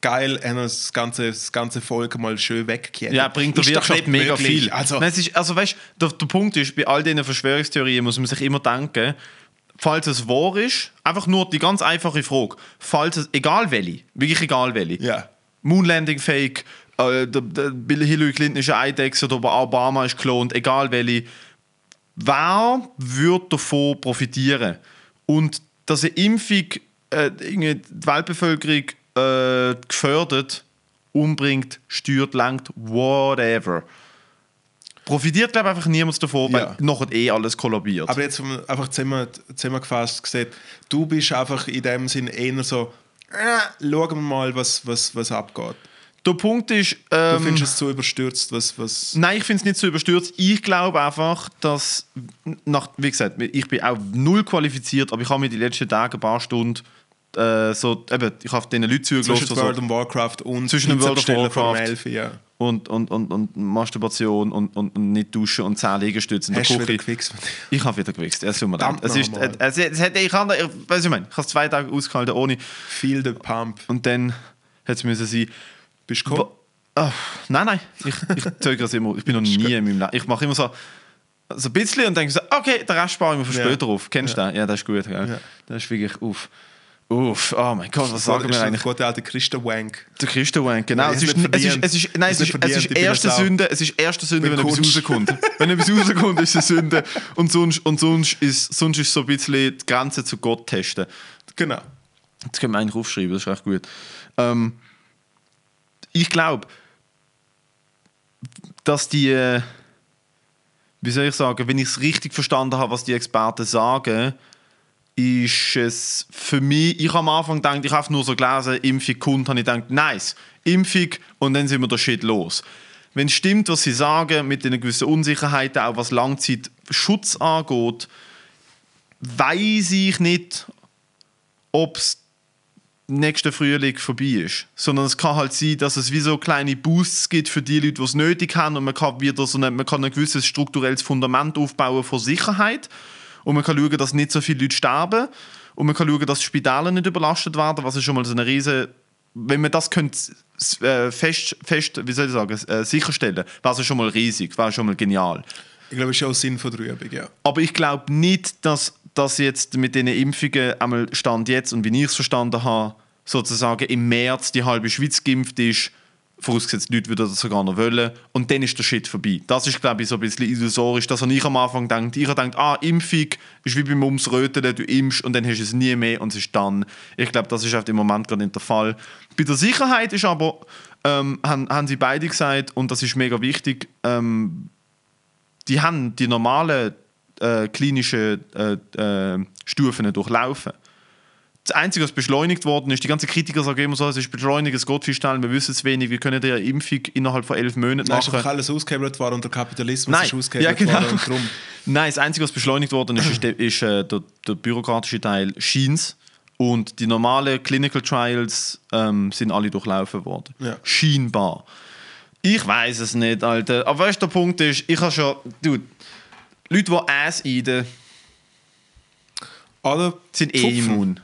geil, haben das ganze, das ganze Volk mal schön weggekehrt. Ja, bringt der Wirtschaft mega möglich. viel. Also, Nein, es ist, also weißt, der, der Punkt ist, bei all diesen Verschwörungstheorien muss man sich immer denken, falls es wahr ist, einfach nur die ganz einfache Frage, falls es, egal welche, wirklich egal welche, ja. Moonlanding Fake, äh, der, der Bill Hillary Clinton ist ein Eidechse oder Obama ist klont, egal welche, wer wird davon profitieren? Und dass eine Impfung äh, die Weltbevölkerung äh, gefördert, umbringt, stört, lenkt, whatever. Profitiert, glaube ich, einfach niemand davon, weil Ja. nachher eh alles kollabiert. Aber jetzt einfach zusammen, zusammengefasst gesagt, du bist einfach in dem Sinn eher so, äh, schauen wir mal, was, was, was abgeht. Der Punkt ist, Du ähm, findest es so überstürzt, was, was Nein, ich finde es nicht so überstürzt. Ich glaube einfach, dass, nach, wie gesagt, ich bin auch null qualifiziert, aber ich habe mir die letzten Tage ein paar Stunden äh, so, eben, ich habe den Leuten zwischen zugelassen World so, of Warcraft und Zwischen dem World of Warcraft. 11, ja. und, und, und, und Masturbation und, und, und nicht duschen und 10 Liegestütze in der Hast du wieder Küche. gefixt? Ich habe wieder gewichst. Es tut mir leid. Es ist, es, es, hätte ich, kann, ich, ich, mein, ich habe es zwei Tage ausgehalten ohne Feel the pump. und dann hätte es sein. Bist du gekommen? Ah, nein, nein, ich, ich zögere es immer. Ich bin noch nie in meinem Leben. Ich mache immer so, so ein bisschen und denke so, okay, den Rest spare ich mir für Ja. später auf. Kennst du den? Ja, das ist gut. Gell? Ja. Das ist wirklich uff. Uff, oh mein Gott, was sagen wir der eigentlich? gute alte Christen-Wank. Der Christenwank, genau. Ja, es, ich ist, hab's es, ist, nicht es, ist, nein, es, ist, es ist erste eine Sünde, es ist erste Sünde, Wenn wenn etwas rauskommt. wenn etwas rauskommt, ist es Sünde. Und sonst, und sonst ist sonst ist so ein bisschen die Grenze zu Gott testen. Genau. Das können wir eigentlich aufschreiben, das ist echt gut. Ähm, ich glaube, dass die, äh, wie soll ich sagen, wenn ich es richtig verstanden habe, was die Experten sagen, ist es für mich, ich habe am Anfang gedacht, ich habe nur so gelesen, Impfung kommt, habe ich gedacht, nice, Impfung und dann sind wir der Shit los. Wenn es stimmt, was sie sagen, mit einer gewissen Unsicherheit, auch was Langzeitschutz angeht, weiß ich nicht, ob es nächsten Frühling vorbei ist. Sondern es kann halt sein, dass es wie so kleine Boosts gibt für die Leute, die es nötig haben und man kann wieder so eine, man kann ein gewisses strukturelles Fundament aufbauen von Sicherheit und man kann schauen, dass nicht so viele Leute sterben und man kann schauen, dass die Spitäler nicht überlastet werden, was ist schon mal so eine riese wenn man das könnte, äh, fest, fest, wie soll ich sagen, äh, sicherstellen, wäre es schon mal riesig, wäre schon mal genial. Ich glaube, das ist auch Sinn von der Übung, ja. Aber ich glaube nicht, dass das jetzt mit den Impfungen einmal Stand jetzt und wie ich es verstanden habe, sozusagen im März die halbe Schweiz geimpft ist, vorausgesetzt die Leute würden das sogar noch wollen und dann ist der Shit vorbei. Das ist, glaube ich, so ein bisschen illusorisch. Das habe ich am Anfang gedacht. Ich gedacht, ah, Impfung ist wie beim Mumsröteln, du impfst und dann hast du es nie mehr und es ist dann. Ich glaube, das ist auf dem Moment gerade nicht der Fall. Bei der Sicherheit ist aber, ähm, haben, haben sie beide gesagt, und das ist mega wichtig, ähm, die haben die normalen äh, klinischen äh, äh, Stufen durchlaufen. Das Einzige, was beschleunigt worden ist, die ganzen Kritiker sagen immer so, es ist beschleunigt, es geht viel schneller, wir wissen es wenig, wir können die Impfung innerhalb von elf Monaten einfach machen. alles ausgehebelt worden und der Kapitalismus Nein, ist ausgehebelt ja, genau. worden drum. Nein, das Einzige, was beschleunigt worden ist, ist, der, ist äh, der, der bürokratische Teil Scheins. Und die normalen Clinical Trials ähm, sind alle durchlaufen worden. Ja. Scheinbar. Ich weiß es nicht, Alter. Aber weißt du, der Punkt ist, ich habe schon. Dude, Leute, die Ass eiden, Oder sind eh immun.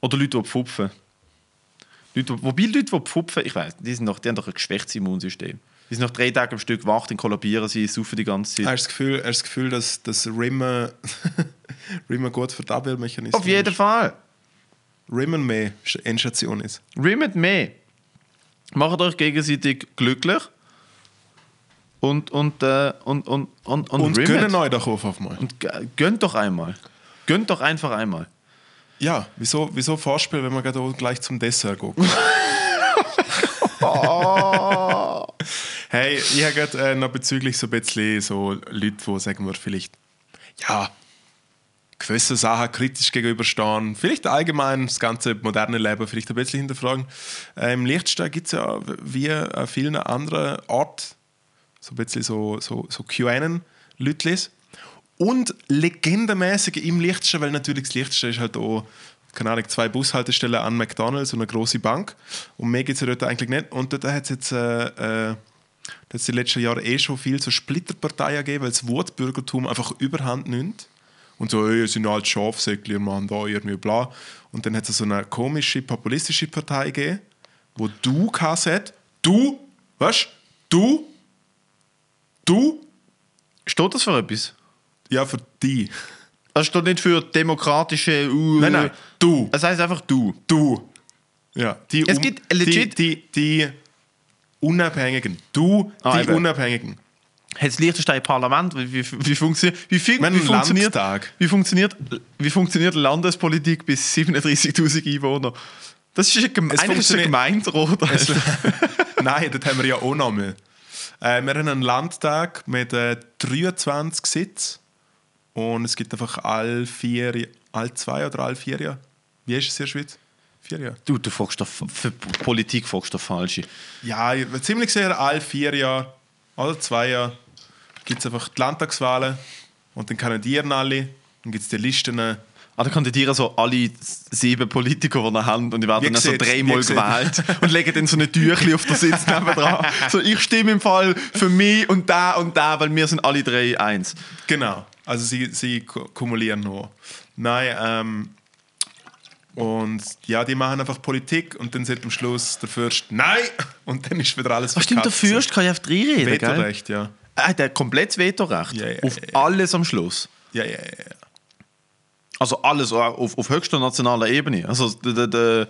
Oder Leute, die pfupfen. Leute, die- wobei Leute, die pfupfen, ich weiß, die, sind noch, die haben doch ein geschwächtes Immunsystem. Die sind nach drei Tagen am Stück wach, dann kollabieren sie, saufen die ganze Zeit. Hast du das Gefühl, hast das Gefühl dass, dass Rimmen, Rimmen gut für die Abwehrmechanismen Auf jeden Fall. Rimmen mehr Endstation ist. Rimmet mehr. Macht euch gegenseitig glücklich. Und, und, äh, und, und, und, und, Und gönnen euch doch auf auf mal. Und gönnt doch einmal. Gönnt doch einfach einmal. Ja, wieso, wieso Vorspiel, wenn wir gerade gleich zum Dessert gehen? hey, ich habe gerade äh, noch bezüglich so ein bisschen so Leute, die sagen wir vielleicht, ja, gewissen Sachen kritisch gegenüberstehen. Vielleicht allgemein das ganze moderne Leben vielleicht ein bisschen hinterfragen. Äh, Im Liechtenstein gibt es ja wie an vielen anderen Orten so ein bisschen so, so, so QAnon-Lütlis. Und legendenmäßig im Liechtenstein, weil natürlich das Liechtenstein ist halt auch keine Ahnung, zwei Bushaltestellen an McDonalds und eine große Bank. Und mehr gibt es dort eigentlich nicht. Und dort hat es jetzt äh, äh, das die letzten Jahre eh schon viel so Splitterparteien gegeben, weil das Wortbürgertum einfach überhand nimmt. Und so, ey, sind halt Schafsäckli, wir machen da irgendwie bla. Und dann hat es so eine komische, populistische Partei gegeben, wo du hast, du, was? Du, du, Steht das für etwas? ja, für die. Das steht nicht für demokratische. Uh, Nein, nein, du. Es heißt einfach du. Du. Ja, die, Es um- gibt legit- die, die, die Unabhängigen. Du, Ah, die eben. Unabhängigen. Hat das Liechtenstein Parlament? Wie, wie, wie, funktioniert, wie, viel, wie, funktioniert, Landtag. wie, funktioniert, wie funktioniert Landespolitik bis 37.000 Einwohner? Das ist ein, Geme Es eigentlich ist ein Gemeinderat. Es- Nein, das haben wir ja auch noch mal. Äh, wir haben einen Landtag mit äh, 23 Sitzen und es gibt einfach alle vier, alle zwei oder alle vier Jahre. Wie ist es in der Schweiz? Vier Jahre? Du, du fragst doch, für Politik fragst du falsche. Ja, ich- ziemlich sicher alle vier Jahre oder zwei Jahre gibt es einfach die Landtagswahlen und dann kandidieren alle. Dann gibt es die Listen. Ah, da kandidieren so alle sieben Politiker, die er haben, und die werden dann so dreimal gewählt und legen dann so ein Tüchli auf den Sitz nebendran. So, ich stimme im Fall für mich und da und da, weil wir sind alle drei eins. Genau, also sie, sie ku- kumulieren nur. Nein, ähm, und ja, die machen einfach Politik und dann sagt am Schluss der Fürst Nein! Und dann ist wieder alles Was stimmt, der. Fürst kann ja auf drei reden, gell? Vetorecht, ja. Er hat komplettes Vetorecht. Ja, ja, auf ja. alles am Schluss. Ja, ja, ja. Also alles auf, auf höchster nationaler Ebene. Also, de, de,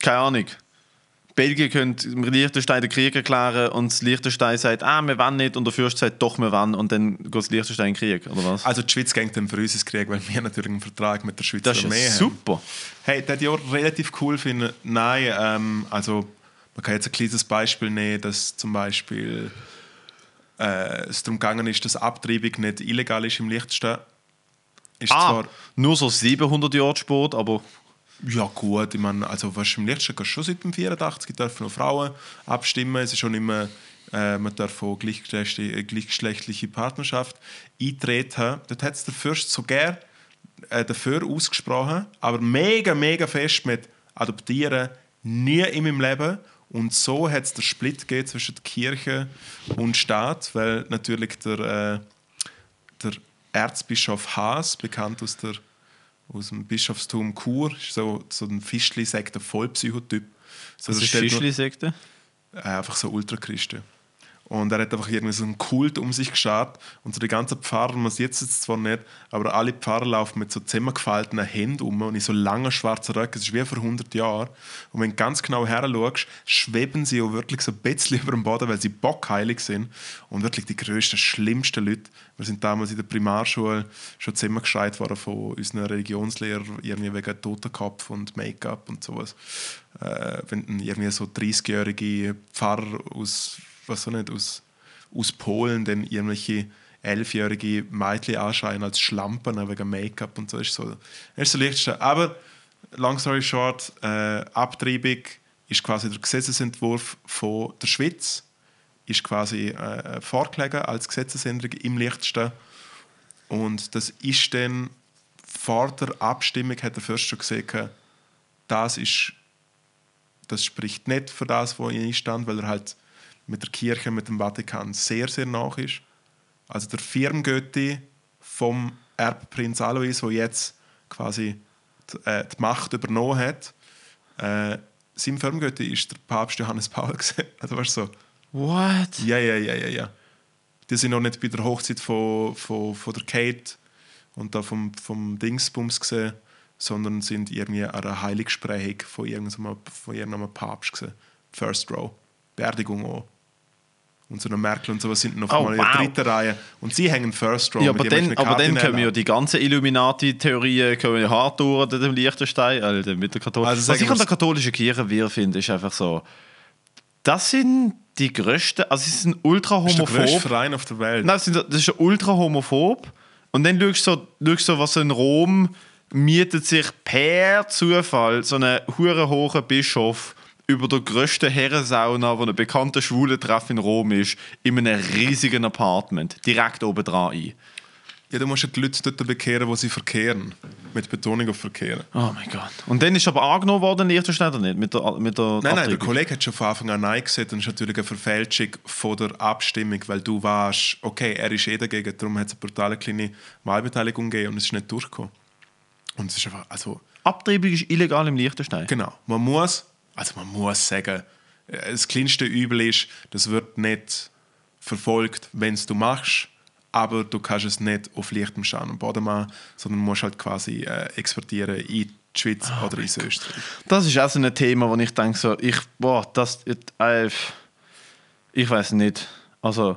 keine Ahnung. Belgien könnte im Liechtenstein den Krieg erklären und das Liechtenstein sagt, ah, wir wollen nicht und der Fürst sagt, doch, wir wollen und dann geht das Liechtenstein in den Krieg, oder was? Also die Schweiz geht dann für uns ins Krieg, weil wir natürlich einen Vertrag mit der Schweizer das ist Armee ja haben. super. Hey, das ich auch relativ cool finde. Nein, ähm, also man kann jetzt ein kleines Beispiel nehmen, dass zum Beispiel äh, es darum gegangen ist, dass Abtreibung nicht illegal ist im Liechtenstein. Ist Ah, zwar nur so 700 Jahre Sport, aber ja gut, ich meine, also was im kannst du schon seit dem 84 dürfen noch Frauen abstimmen. Es ist schon immer, äh, man darf auch gleichgeschlechtliche, äh, gleichgeschlechtliche Partnerschaft eintreten. Dort hat es der Fürst so gern äh, dafür ausgesprochen, aber mega, mega fest mit Adoptieren nie in meinem Leben. Und so hat es den Split gegeben zwischen Kirche und Staat, weil natürlich der, äh, der Erzbischof Haas, bekannt aus, der, aus dem Bischofstum Chur, ist so, so ein Fischli, sagt der Vollpsychotyp. So, das der ist Fischli-Sekte. äh, einfach so Ultrachristen. Und er hat einfach irgendwie so einen Kult um sich geschaut. Und so die ganzen Pfarrer, man sieht es jetzt zwar nicht, aber alle Pfarrer laufen mit so zusammengefalteten Händen um und in so langen schwarzen Röcken. Es ist wie vor 100 Jahren. Und wenn du ganz genau her schaust, schweben sie auch wirklich so ein bisschen über dem Boden, weil sie bockheilig sind. Und wirklich die größten, schlimmsten Leute. Wir sind damals in der Primarschule schon zusammengeschreit worden von unseren Religionslehrern, irgendwie wegen Totenkopf und Make-up und sowas. Äh, wenn irgendwie so 30-jährige Pfarrer aus was auch nicht, aus, aus Polen dann irgendwelche elfjährige Mädchen anschreien als Schlampen wegen Make-up und so. Das ist so, das ist so Lichtste. Aber, long story short, äh, Abtreibung ist quasi der Gesetzesentwurf von der Schweiz, ist quasi äh, vorgelegen als Gesetzesänderung im Lichtsten. Und das ist dann vor der Abstimmung, hat der Fürst schon gesagt, das ist das spricht nicht für das, wo er stand, weil er halt mit der Kirche, mit dem Vatikan sehr, sehr nach ist. Also der Firmgötti vom Erbprinz Alois, der jetzt quasi die, äh, die Macht übernommen hat, äh, sein Firmgötti ist der Papst Johannes Paul. Also weißt du so, What? ja, ja, ja, ja, ja. Die sind noch nicht bei der Hochzeit von, von, von der Kate und da vom, vom Dingsbums gesehen, sondern sind irgendwie an einer Heiligsprechung von irgendeinem, von irgendeinem Papst gesehen. First Row. Beerdigung auch. Und so eine Merkel und sowas sind noch Oh, mal in wow. der dritten Reihe. Und sie hängen First Row. Ja, mit aber dann, aber dann können wir ja die ganzen Illuminati-Theorien können hart durch dem Liechtenstein, Alter, mit der Katholischen. Also Was ich an der katholischen Kirche wir finde, ist einfach so, das sind die größten, also sie sind ultra Das ist der größte homophob. Verein auf der Welt. Nein, das, ist ultra homophob. Und dann schaust du so, schaust so was in Rom mietet sich per Zufall so ein hure hoher Bischof über der grössten Herrensauna, wo ein bekannter Schwulentreff in Rom ist, in einem riesigen Apartment, direkt oben dran ein. Ja, du musst ja die Leute dort bekehren, wo sie verkehren. Mit Betonung auf verkehren. Oh mein Gott. Und dann ist aber angenommen worden, Liechtenstein oder nicht? Mit der, mit der Nein, nein, der? Kollege hat schon von Anfang an Nein gesagt und es ist natürlich eine Verfälschung von der Abstimmung, weil du warst, okay, er ist eh dagegen, darum hat es eine brutale kleine Wahlbeteiligung gegeben und es ist nicht durchgekommen. Und es ist einfach, also, Abtreibung ist illegal im Liechtenstein. genau, man muss, also man muss sagen, äh, das kleinste Übel ist, das wird nicht verfolgt, wenn es du machst, aber du kannst es nicht auf leichtem Stein und Boden machen, sondern musst halt quasi äh, exportieren in die Schweiz oder in Österreich. Das ist auch so ein Thema, wo ich denke, so, ich, boah, das, äh, ich weiß nicht. Also,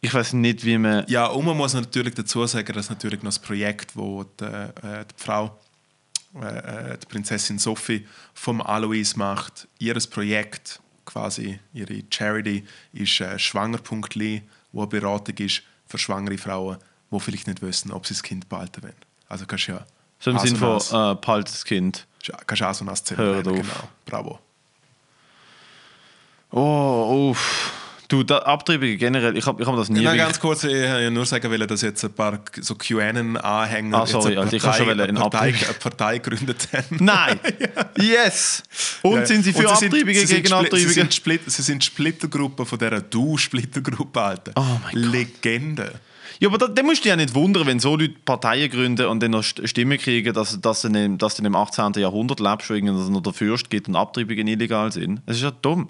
ich weiß nicht, wie man. Ja, und man muss natürlich dazu sagen, dass natürlich noch das Projekt, wo die, äh, die Frau, äh, die Prinzessin Sophie vom Alois macht, ihres Projekt, quasi ihre Charity, ist äh, Schwanger.li, wo eine Beratung ist für schwangere Frauen, die vielleicht nicht wissen, ob sie das Kind behalten wollen. Also kannst du ja So im also Sinn von, äh, behalt das Kind. kannst du auch so Hört nennen, auf. Genau, bravo. Oh, uff. Du, da, Abtreibungen generell, ich habe ich hab das nie wirklich- ganz kurz, ich wollte nur sagen, wollen, dass jetzt ein paar so QAnon-Anhänger Ah, sorry, jetzt eine Alter, ich schon Partei, in eine Partei, eine Partei gegründet haben. Nein! Yes! Und Ja. sind sie für sind- Abtreibungen sie sind gegen Spli- Sie Abtreibungen? sind, Split, sie sind Splittergruppe von dieser Du-Splittergruppe, Alter. Oh mein Gott. Legende. Ja, aber da, da musst du dich ja nicht wundern, wenn so Leute Parteien gründen und dann noch St- Stimmen kriegen, dass, dass, du im, dass du im 18. Jahrhundert lebst, wo irgendwie noch der Fürst gibt und Abtreibungen illegal sind. Es ist ja dumm.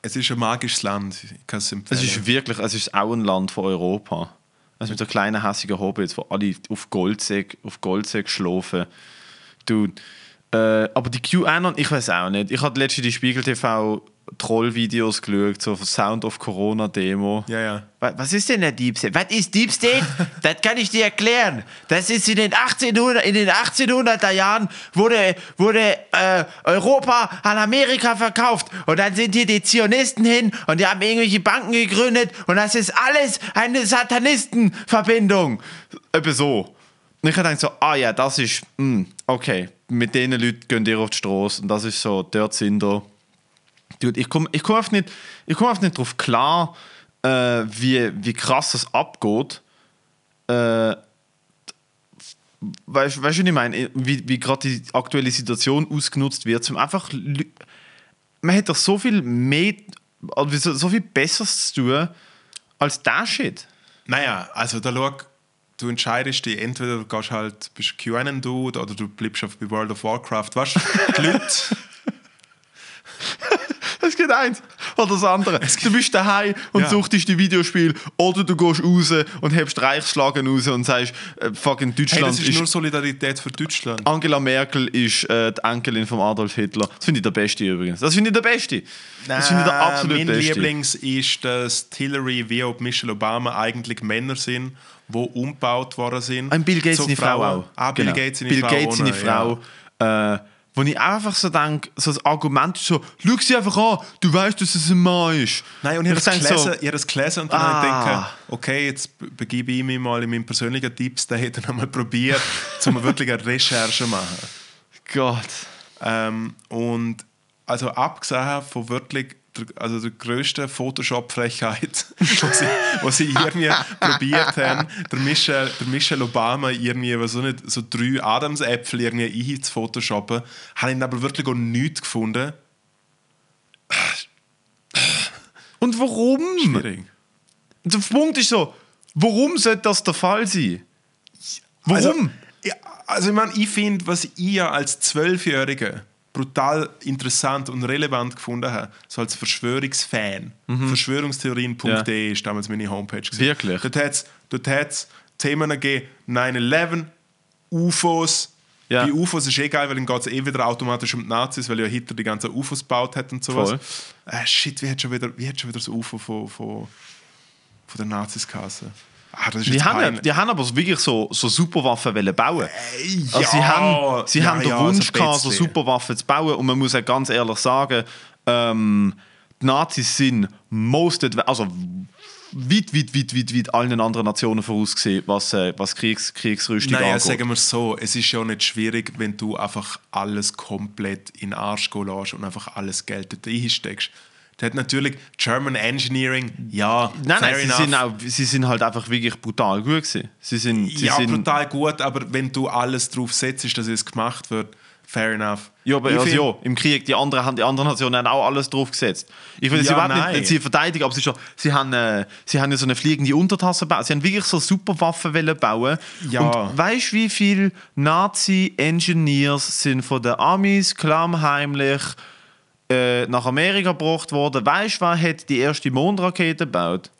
Es ist ein magisches Land, es ist wirklich, es ist auch ein Land von Europa. Also mit so kleinen hässigen Hobbits, wo alle auf Goldsäck, auf Goldsäck schlafen. Du, äh, aber die QAnon, ich weiß auch nicht. Ich habe letztens die Spiegel TV Trollvideos geschaut, so Sound of Corona Demo. ja, ja. Wa- Was ist denn der Deep State? Was ist Deep State? das kann ich dir erklären. Das ist in den 1800, in den 1800er Jahren wurde, wurde äh, Europa an Amerika verkauft und dann sind hier die Zionisten hin und die haben irgendwelche Banken gegründet und das ist alles eine Satanistenverbindung. Etwa so. Und ich habe gedacht so, ah ja, das ist, mm, okay, mit diesen Leuten gehen ihr auf die Straße und das ist so, dort sind ihr. Dude, ich komme ich komm einfach nicht, ich komm nicht drauf klar, äh, wie, wie krass das abgeht. Äh, weißt du, was ich meine? Wie, wie gerade die aktuelle Situation ausgenutzt wird, zum einfach. Man hat doch so viel mehr, oder so, viel Besseres zu tun als der Shit. Naja, also da schau, du entscheidest dich, entweder du gehst halt, bist QAnon-Dude oder du bleibst auf bei World of Warcraft. Weißt du, die Leute, gibt eins oder das andere. Du bist daheim und Ja. suchtest die Videospiel oder du gehst raus und hebst Reichsschlagen raus und sagst, äh, fucking hey, Deutschland das ist, ist nur Solidarität für Deutschland. Angela Merkel ist äh, die Enkelin von Adolf Hitler. Das finde ich der Beste übrigens. Das finde ich der Beste. Das finde ich der absolut mein Beste. Lieblings ist, dass Hillary wie auch Michelle Obama eigentlich Männer sind, die umgebaut worden sind. Ein Bill Gates So seine Frau auch. Ah, Bill Genau. Gates seine Bill Frau. Gates seine Frau. Äh, wo ich einfach so denke, so das Argument ist so, schau sie einfach an, du weißt, dass es ein Mann ist. Nein, und ich habe das ich habe das gelesen und dann Ah. habe ich gedacht, okay, jetzt be- begebe ich mich mal in meinen persönlichen Tipps, da hätte ich mal probiert, um wirklich eine Recherche zu machen. Gott. Ähm, und also abgesehen von wirklich also der grössten Photoshop-Frechheit, was sie, was sie irgendwie probiert haben, der Michelle, der Michelle Obama irgendwie was so, nicht, so drei Adamsäpfel irgendwie ein zu photoshoppen, habe ich aber wirklich auch nichts gefunden. Und warum? Schwierig. Der Punkt ist so, warum sollte das der Fall sein? Warum? Also, ja, also ich meine, ich finde, was ich ja als Zwölfjähriger brutal interessant und relevant gefunden habe, so als Verschwörungsfan. Verschwörungstheorien.de ist damals meine Homepage. gewesen. Mhm. Wirklich? Dort hat es dort hat's Themen gegeben, 9-11, UFOs. Ja. Bei UFOs ist eh geil, weil dann geht es eh wieder automatisch um die Nazis, weil ja Hitler die ganzen UFOs gebaut hat und sowas. Voll. Äh, shit, wie hat schon wieder, wie hat schon wieder so UFO von, von, von den Nazis geheißen? Ist Die haben, die haben aber wirklich so, so Superwaffen wollen bauen. ja, Also sie haben, sie ja, haben den ja, Wunsch so gehabt, so. Superwaffen zu bauen. Und man muss ja ganz ehrlich sagen, ähm, die Nazis sind most also weit, weit, weit, weit, weit allen anderen Nationen vorausgesehen, was, äh, was Kriegs, Kriegsrüstung Naja, angeht. sagen wir es so, es ist ja nicht schwierig, wenn du einfach alles komplett in den Arsch gehen lässt und einfach alles Geld dort einsteckst. Hat natürlich German Engineering, ja, Nein, fair nein, sie enough. sind, auch, sie sind halt einfach wirklich brutal gut gewesen. Sie sind, sie ja, sind, brutal gut, aber wenn du alles drauf setzt, dass es gemacht wird, fair enough. Ja, aber Ich also, ja, im Krieg, die anderen, haben, die anderen Nationen haben auch alles drauf gesetzt. Ich will sie Ja, überhaupt nicht, nein. nicht sie verteidigen, aber sie, schon, sie, haben, äh, sie haben ja so eine fliegende Untertasse gebaut. Sie haben wirklich so Superwaffen wollen bauen. Ja. Und weißt du, wie viele Nazi-Engineers sind von den Amis klammheimlich äh, nach Amerika gebracht worden? Weißt du, wer hat die erste Mondrakete gebaut?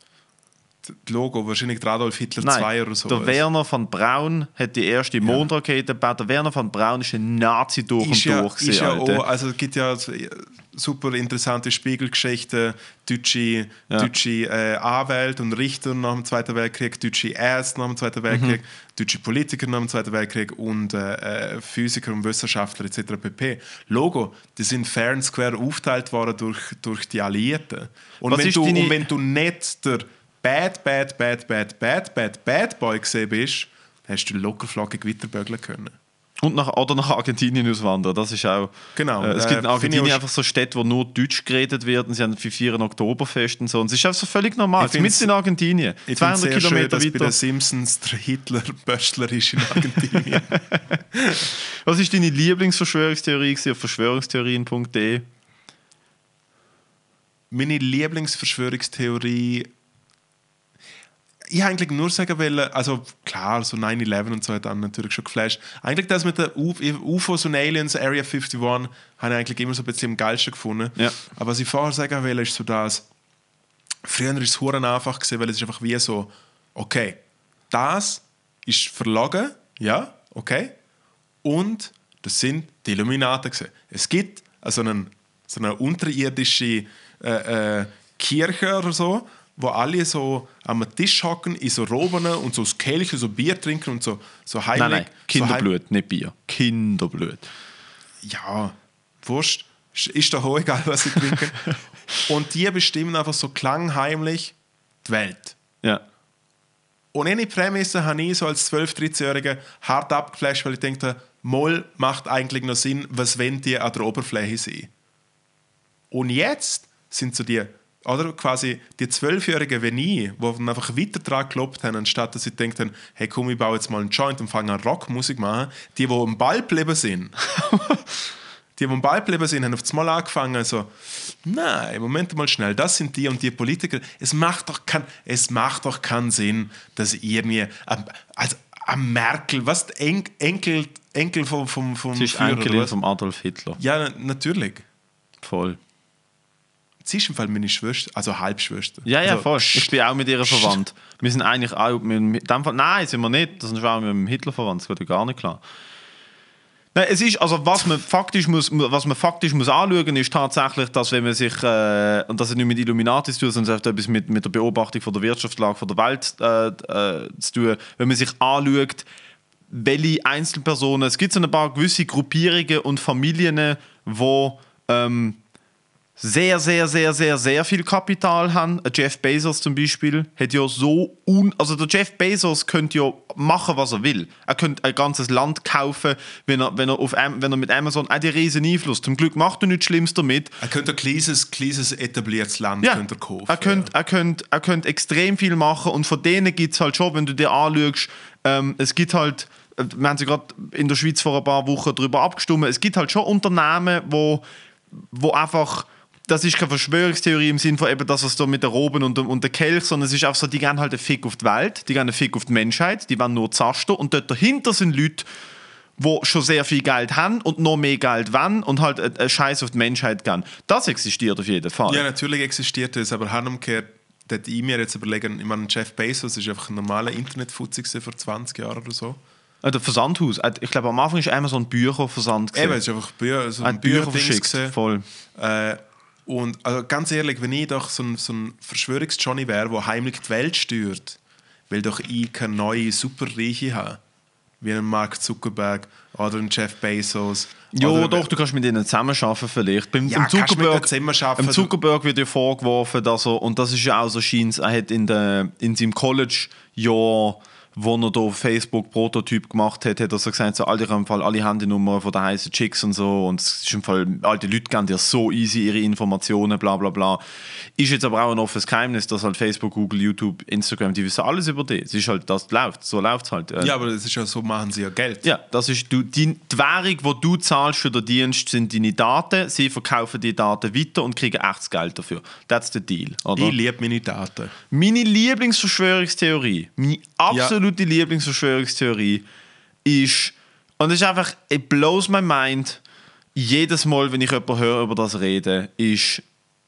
Das Logo, wahrscheinlich Adolf Hitler 2 oder so. der Werner von Braun hat die erste Mondrakete gebaut. Der Werner von Braun ist ein Nazi durch und ist ja, durch. ist ja auch, also es gibt ja äh, super interessante Spiegelgeschichten, deutsche, Ja. deutsche äh, Anwälte und Richter nach dem Zweiten Weltkrieg, deutsche Ärzte nach dem Zweiten Weltkrieg, deutsche Politiker nach dem Zweiten Weltkrieg und äh, äh, Physiker und Wissenschaftler etc. pp. Logo, die sind fair and square aufgeteilt worden durch, durch die Alliierten. Und Was wenn, ist du, deine- und wenn du nicht der Bad, Bad, Bad, Bad, Bad, Bad, Bad Boy gesehen bist, hast du locker flockig weiterbögeln können. Und nach, oder nach Argentinien auswandern, das ist auch... Genau, Äh, es äh, gibt in Argentinien einfach so Städte, wo nur Deutsch geredet wird und sie haben für 4. Oktoberfest und so. Und es ist einfach so völlig normal. Ich Mit find's- in Argentinien. Ich finde 200 es sehr schön, Kilometer dass bei weiter. den Simpsons der Hitler Böstler ist in Argentinien. Was ist deine Lieblingsverschwörungstheorie auf verschwörungstheorien.de? Meine Lieblingsverschwörungstheorie. Ich eigentlich nur sagen, wollen, also klar, so 9-11 und so hat dann natürlich schon geflasht. Eigentlich das mit den UFOs und Aliens, Area 51, habe ich eigentlich immer so ein bisschen am geilsten gefunden. Ja. Aber was ich vorher sagen will, ist so das, früher ist es hure einfach gewesen, weil es ist einfach wie so, okay, das ist verlogen, ja, okay, und das sind die Illuminaten gewesen. Es gibt also einen, so eine unterirdische äh, äh, Kirche oder so, wo alle so am Tisch hocken, in so Roben und so das Kelch, so Bier trinken und so, so heimlich. Nein, nein, So Kinderblut, nicht Bier. Kinderblut. ja, wurscht, ist- ist doch auch egal, was sie trinken. und die bestimmen einfach so klangheimlich die Welt. Ja. Und eine Prämisse habe ich so als 12-, 13-Jähriger hart abgeflasht, weil ich dachte, Moll macht eigentlich noch Sinn, was wenn die an der Oberfläche sind. Und jetzt sind so die, oder quasi die Zwölfjährigen wie ich, die dann einfach weiter dran geklopft haben, anstatt dass sie denken, hey komm, ich baue jetzt mal einen Joint und fange an Rockmusik zu machen, die, die am Ball geblieben sind. die, die am Ball geblieben sind, haben auf das Mal angefangen, so, nein, Moment mal schnell, das sind die und die Politiker. Es macht doch, kein, es macht doch keinen Sinn, dass ihr mir, also am Merkel, was, En Enkel, Enkel vom, vom, vom was? von Adolf Hitler. Ja, na- natürlich. Voll. Sie ist im Fall meine Schwester, also Halbschwester. Ja, ja, also, voll. Ich bin auch mit ihr verwandt. Wir sind eigentlich auch mit, dem Fall, Nein, sind wir nicht. Das sind wir auch mit dem Hitler verwandt. Das geht ja gar nicht klar. Nein, es ist, also was man faktisch muss, was man faktisch muss anschauen, ist tatsächlich, dass wenn man sich, äh, und das hat nicht mit Illuminati zu tun, sondern es hat etwas mit, mit der Beobachtung von der Wirtschaftslage von der Welt äh, äh, zu tun, wenn man sich anschaut, welche Einzelpersonen, es gibt so ein paar gewisse Gruppierungen und Familien, wo ähm, sehr, sehr, sehr, sehr, sehr viel Kapital haben. Jeff Bezos zum Beispiel hat ja so un also der Jeff Bezos könnte ja machen, was er will. Er könnte ein ganzes Land kaufen, wenn er, wenn er, auf, wenn er mit Amazon auch die riesen Einfluss. Zum Glück macht er nichts Schlimmes damit. Er könnte ein kleines, kleines etabliertes Land Ja, könnte er kaufen. er könnte, er, könnte, er könnte extrem viel machen und von denen gibt es halt schon, wenn du dir anschaust, ähm, es gibt halt, äh, wir haben sie gerade in der Schweiz vor ein paar Wochen darüber abgestimmt, es gibt halt schon Unternehmen, wo, wo einfach, das ist keine Verschwörungstheorie im Sinn von eben, dass es da mit der Roben und, und der Kelch, sondern es ist einfach so, die gehen halt einen Fick auf die Welt, die gehen einen Fick auf die Menschheit, die wollen nur zasten und dort dahinter sind Leute, die schon sehr viel Geld haben und noch mehr Geld wollen und halt einen Scheiß auf die Menschheit gehen. Das existiert auf jeden Fall. Ja, natürlich existiert das, aber umgekehrt, dass ich mir jetzt überlegen, ich meine, Jeff Bezos ist einfach ein normaler Internetfuzzi gewesen vor 20 Jahren oder so. Äh, Der Versandhaus. Äh, Ich glaube, am Anfang ist Amazon Bücherversand. Eben, es ist einfach Bücher, so Ein ein Bücher Bücherdings verschickt. gewesen. Voll. Äh, und also ganz ehrlich, wenn ich doch so ein, so ein Verschwörungs-Johnny wäre, der heimlich die Welt steuert, weil doch ich keine neue Superreiche habe, wie ein Mark Zuckerberg oder ein Jeff Bezos. Ja, doch, du kannst mit ihnen zusammenarbeiten vielleicht. Beim, Ja, Zuckerberg, zusammenarbeiten. Zuckerberg wird ja vorgeworfen, dass er, und das ist ja auch so scheint er hat in, der, in seinem College-Jahr, wo er da Facebook-Prototyp gemacht hat, hat er so gesagt, so, alle, haben im Fall alle Handynummern von den heißen Chicks und so und es ist im Fall, alte Leute geben dir so easy ihre Informationen, bla bla bla. Ist jetzt aber auch ein offenes Geheimnis, dass halt Facebook, Google, YouTube, Instagram, die wissen alles über dich. Es ist halt, das läuft, so läuft es halt. Äh, Ja, aber das ist ja so, machen sie ja Geld. ja, das ist du, die, die Währung, die du zahlst für den Dienst, sind deine Daten. Sie verkaufen die Daten weiter und kriegen echtes Geld dafür. That's the deal. Oder? Ich liebe meine Daten. Meine Lieblingsverschwörungstheorie, meine absolute Lieblingsverschwörungstheorie ist, und es ist einfach, it blows my mind, jedes Mal, wenn ich jemanden höre über das reden, ist,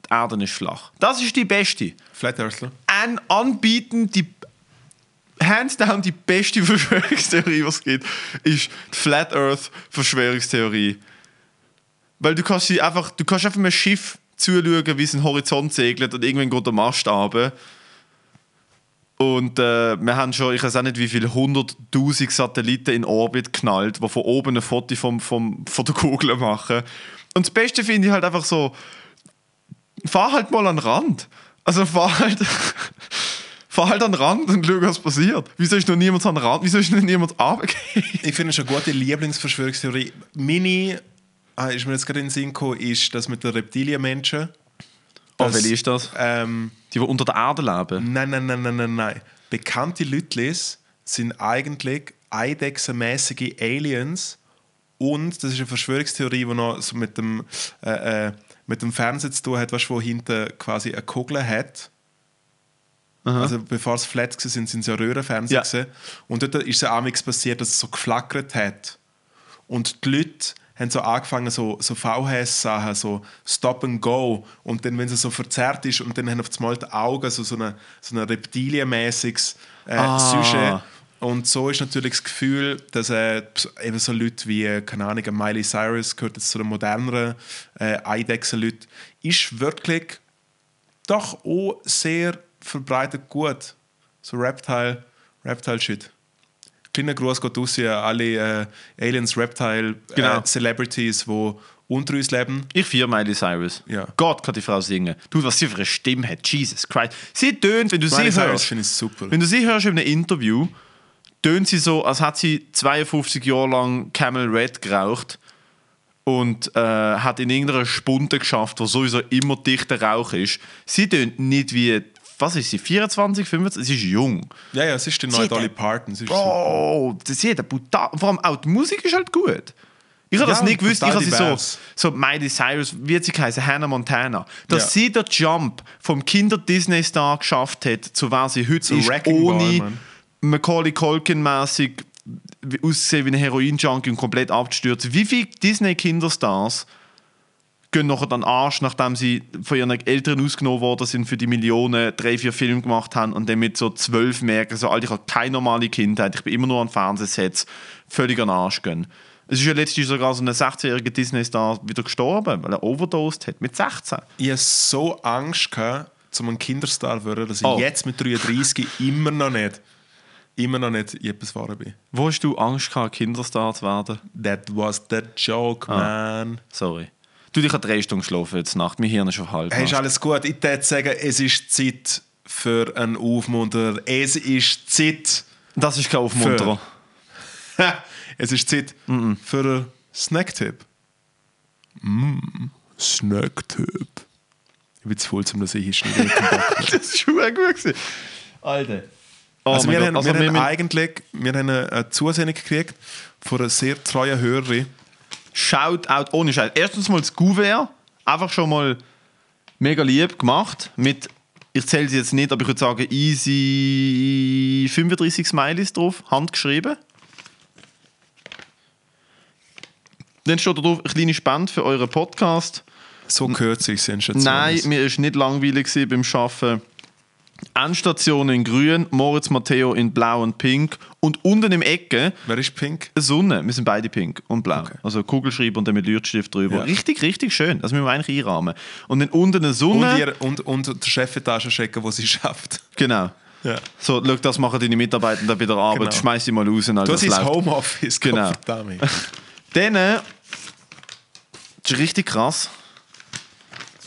die Erde ist flach. Das ist die beste. Flat Earthler. Ein Anbieten, die hands down die beste Verschwörungstheorie, was es gibt, ist die Flat Earth Verschwörungstheorie. Weil du kannst sie einfach, du kannst einfach einem Schiff zuschauen, wie es einen Horizont segelt und irgendwann geht der Mast runter. Und äh, wir haben schon, ich weiß auch nicht, wie viele hunderttausend Satelliten in Orbit knallt, die von oben ein Foto vom, vom, von der Kugel machen. Und das Beste finde ich halt einfach so, fahr halt mal an den Rand. Also fahr halt, fahr halt an den Rand und schau, was passiert. Wieso ist noch niemand an den Rand? Wieso ist noch niemand runtergefallen? Ich finde es eine gute Lieblingsverschwörungstheorie. Meine, ah, ist mir jetzt gerade in den Sinn gekommen, ist das mit den Reptilienmenschen. Oh, Das- welche ist das? Ähm, Die, die unter der Erde leben? nein, nein, nein, nein, nein, nein. Bekannte Leute sind eigentlich eidechsenmäßige Aliens und das ist eine Verschwörungstheorie, die noch so mit dem, äh, äh, mit dem Fernsehen zu tun hat, weißt, du, wo hinten quasi eine Kugel hat. Also bevor es flat war, sind, sind es ja Röhrenfernseher. Ja. Und dort ist es amigs passiert, dass es so geflackert hat. Und die Leute haben so angefangen, so, so VHS-Sachen, so Stop and Go. Und dann, wenn es so verzerrt ist, und dann haben auf einmal die Augen so, so ein so eine reptilienmäßiges äh, Ah. Sujet. Und so ist natürlich das Gefühl, dass äh, eben so Leute wie, äh, keine Ahnung, Miley Cyrus gehört jetzt zu den moderneren äh, Eidechsen-Leuten, ist wirklich doch auch sehr verbreitet gut. So Reptile, Reptile-Shit. Kleiner Gruß geht raus an alle äh, Aliens, Reptile, Genau. äh, Celebrities, die unter uns leben. Ich vier Miley Cyrus. Ja. Gott kann die Frau singen. Du, was sie für eine Stimme hat. Jesus Christ. Sie tönt, wenn du Miley sie Cyrus hörst. Wenn du sie hörst in einem Interview, tönt sie so, als hat sie 52 Jahre lang Camel Red geraucht und äh, hat in irgendeiner Spunde geschafft, wo sowieso immer dichter Rauch ist. Sie tönt nicht wie, was ist sie, 24, 25? Sie ist jung. Ja, ja, es ist die neue Sie Dolly Parton. Sie ist. Bro, sie hat eine brutal. Vor allem auch die Musik ist halt gut. Ich habe Ja, das nicht gewusst. Ich habe sie so, so Miley Cyrus, wie sie geheißen, Hannah Montana. Dass Ja. sie den Jump vom Kinder-Disney-Star geschafft hat, zu wer sie heute Zu ist, Ball, ohne Mann. Macaulay Culkin-mäßig aussehen wie ein Heroin-Junkie und komplett abzustürzen. Wie viele Disney-Kinderstars gehen nachher dann Arsch, nachdem sie von ihren Eltern ausgenommen worden sind für die Millionen, drei, vier Filme gemacht haben und dann mit so zwölf merken, so, Alter, ich habe keine normale Kindheit, ich bin immer nur an Fernsehsets, völlig an Arsch gehen. Es ist ja letztens sogar so ein 16-jähriger Disney-Star wieder gestorben, weil er overdosed hat, mit 16. Ich hatte so Angst, gehabt, zum ein Kinderstar zu werden, dass ich Oh. jetzt mit 33 immer noch nicht, immer noch nicht etwas geworden bin. Wo hast du Angst gehabt, Kinderstar zu werden? That was the joke, Ah. man. Sorry. Du, ich habe drei Stunden geschlafen jetzt Nacht, mein Hirn ist schon halb. Hey, ist alles gut. Ich würde sagen, es ist Zeit für einen Aufmunter. Es ist Zeit. das ist kein Aufmunterer. es ist Zeit für einen Snacktipp. Mm, Snacktipp. Ich bin zu voll, um das ich hier schnell das ist schon gut gewesen. Alter. Oh Also wir, haben, Also wir, wir haben müssen- eigentlich wir haben eine, eine Zusendung gekriegt von einer sehr treuen Hörerin. Shoutout ohne Scheiß. Erstens mal das Gouverneur. Einfach schon mal mega lieb gemacht. Mit, ich zähle sie jetzt nicht, aber ich würde sagen, easy 35 Smileys drauf, handgeschrieben. Dann steht da drauf, eine kleine Spende für euren Podcast. So gehört sich Sensation. Nein, mir war nicht langweilig beim Arbeiten. Endstation in grün, Moritz Matteo in blau und pink und unten im Ecke Wer ist Pink? eine Sonne. Wir sind beide pink und blau. Okay. Also Kugelschreiber und dann mit Leuchtstift drüber. Ja. Richtig, richtig schön. Das müssen wir eigentlich einrahmen. Und dann unten eine Und, Sonne. ihr, und, und der Chefetage checken, wo sie schafft. Genau. Ja. So, schau, das machen deine Mitarbeiter bei der Arbeit, Genau. schmeiß sie mal raus. Alter, das ins läuft. Homeoffice, Genau. Dann, das ist richtig krass.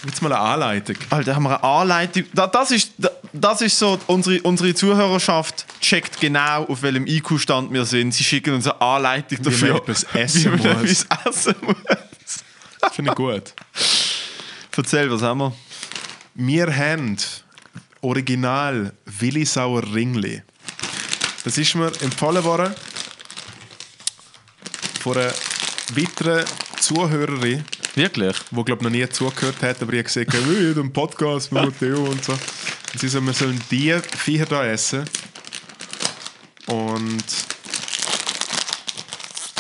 Jetzt mal eine Anleitung. Alter, haben wir eine Anleitung. Da- Das ist, da- das ist so, unsere, unsere Zuhörerschaft checkt genau, auf welchem IQ-Stand wir sind. Sie schicken uns eine Anleitung dafür. man etwas essen wie man muss. etwas essen muss. Finde ich gut. Erzähl, was haben wir? Wir haben Original Willisauer Ringli. Das ist mir empfohlen worden von einer weiteren Zuhörerin, Wirklich? die glaube noch nie zugehört hat, aber ich habe gesagt, hey, den Podcast mit Matteo und so. Und sie so, wir sollen die Viecher da essen. Und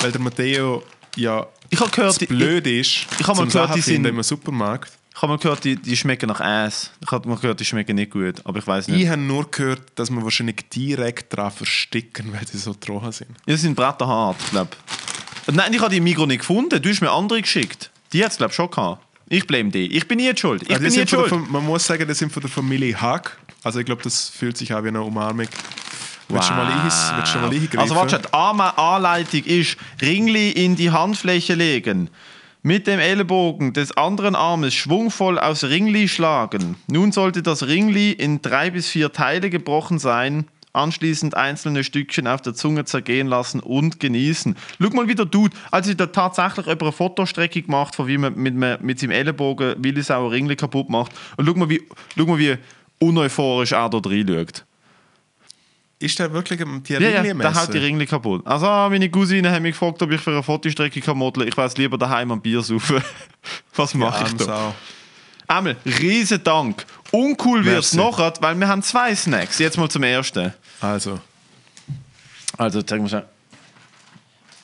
weil der Matteo ja Ich habe gehört, die, ich, blöd ist, ich hab mal zum gehört, die sind- im Supermarkt. ich habe mal gehört, die, die schmecken nach Ass. Ich habe mal gehört, die schmecken nicht gut, aber ich weiß nicht. Ich habe nur gehört, dass wir wahrscheinlich direkt dran versticken, weil sie so trocken sind. Ja, sie sind bretterhart, glaube Nein, ich habe die im Migros nicht gefunden. Du hast mir andere geschickt. Die hat es, glaube ich, schon gehabt. Ich blame die. Ich bin nie schuld. Ich Also bin nie der schuld. Man muss sagen, das sind von der Familie Hack. Also ich glaube, das fühlt sich auch wie eine Umarmung. Willst du mal, ein- willst du mal eingreifen? Also warte, die Anleitung ist, Ringli in die Handfläche legen. Mit dem Ellbogen des anderen Armes schwungvoll aufs Ringli schlagen. Nun sollte das Ringli in drei bis vier Teile gebrochen sein. Anschließend einzelne Stückchen auf der Zunge zergehen lassen und genießen. Schau mal, wie der Dude, also da tatsächlich über eine Fotostrecke gemacht, von wie man mit, mit, mit seinem Ellenbogen Willisauer Ringli kaputt macht. Und schau mal, wie, schau mal, wie uneuphorisch er da reinschaut. Ist der wirklich am- die Ja, ja, der haut die Ringli kaputt. Also, ah, meine Cousine hat mich gefragt, ob ich für eine Fotostrecke kann modeln Ich weiß lieber daheim am Bier saufen. Was mache ich da? Sau. Einmal, riesen Dank. Uncool wird es nachher, weil wir haben zwei Snacks. Jetzt mal zum ersten. Also, Also, zeigen wir schnell.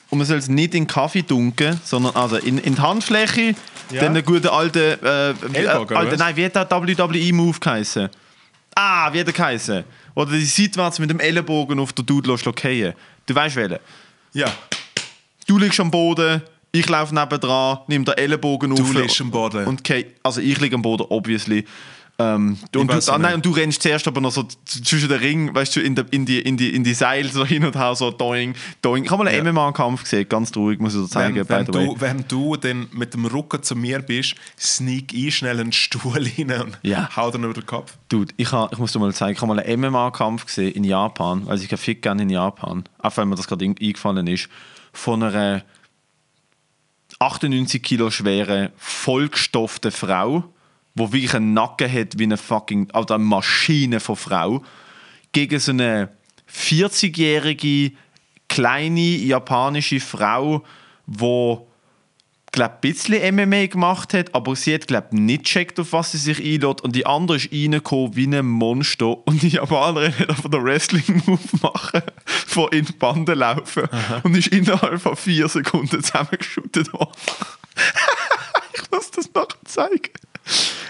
Und man soll es nicht in Kaffee dunkeln, sondern also in, in die Handfläche, Ja. dann einen guten alten, äh, Ellbogen, äh, alten nein, wie hat der WWE-Move geheißen? Ah, wie hat der geheißen? Oder die seitwärts mit dem Ellenbogen auf der Dude fallen. Du weißt welchen. ja, Du liegst am Boden, ich laufe nebendran, nimm den Ellenbogen du auf. liegst am Boden. Und okay, also ich liege am Boden, obviously. Ähm, und, du, auch nein, und du rennst zuerst aber noch so zwischen den Ring, weißt du, in, der, in, die, in, die, in die Seile so hin und her, so doing, doing. Ich habe mal einen Ja. MMA-Kampf gesehen, ganz traurig, muss ich dir zeigen, wenn, wenn, du, wenn du dann mit dem Rücken zu mir bist, sneak ein schnell einen Stuhl rein und Ja. hau dann über den Kopf. Dude, ich, ha, ich muss dir mal zeigen, ich habe mal einen MMA-Kampf gesehen in Japan, also ich fit gerne in Japan, auch wenn mir das gerade in- eingefallen ist, von einer 98 Kilo schweren, vollgestopften Frau, wo wirklich einen Nacken hat wie eine fucking, also eine Maschine von Frau, gegen so eine 40-jährige, kleine japanische Frau, wo glaub, ein bisschen MMA gemacht hat, aber sie hat glaub, nicht gecheckt, auf was sie sich einlädt. Und die andere ist reingekommen wie ein Monster. Und die Japanerin hat einfach den Wrestling-Move machen, von in die Bande laufen. Und ist innerhalb von vier Sekunden zusammengeschüttet worden. ich muss das noch zeigen.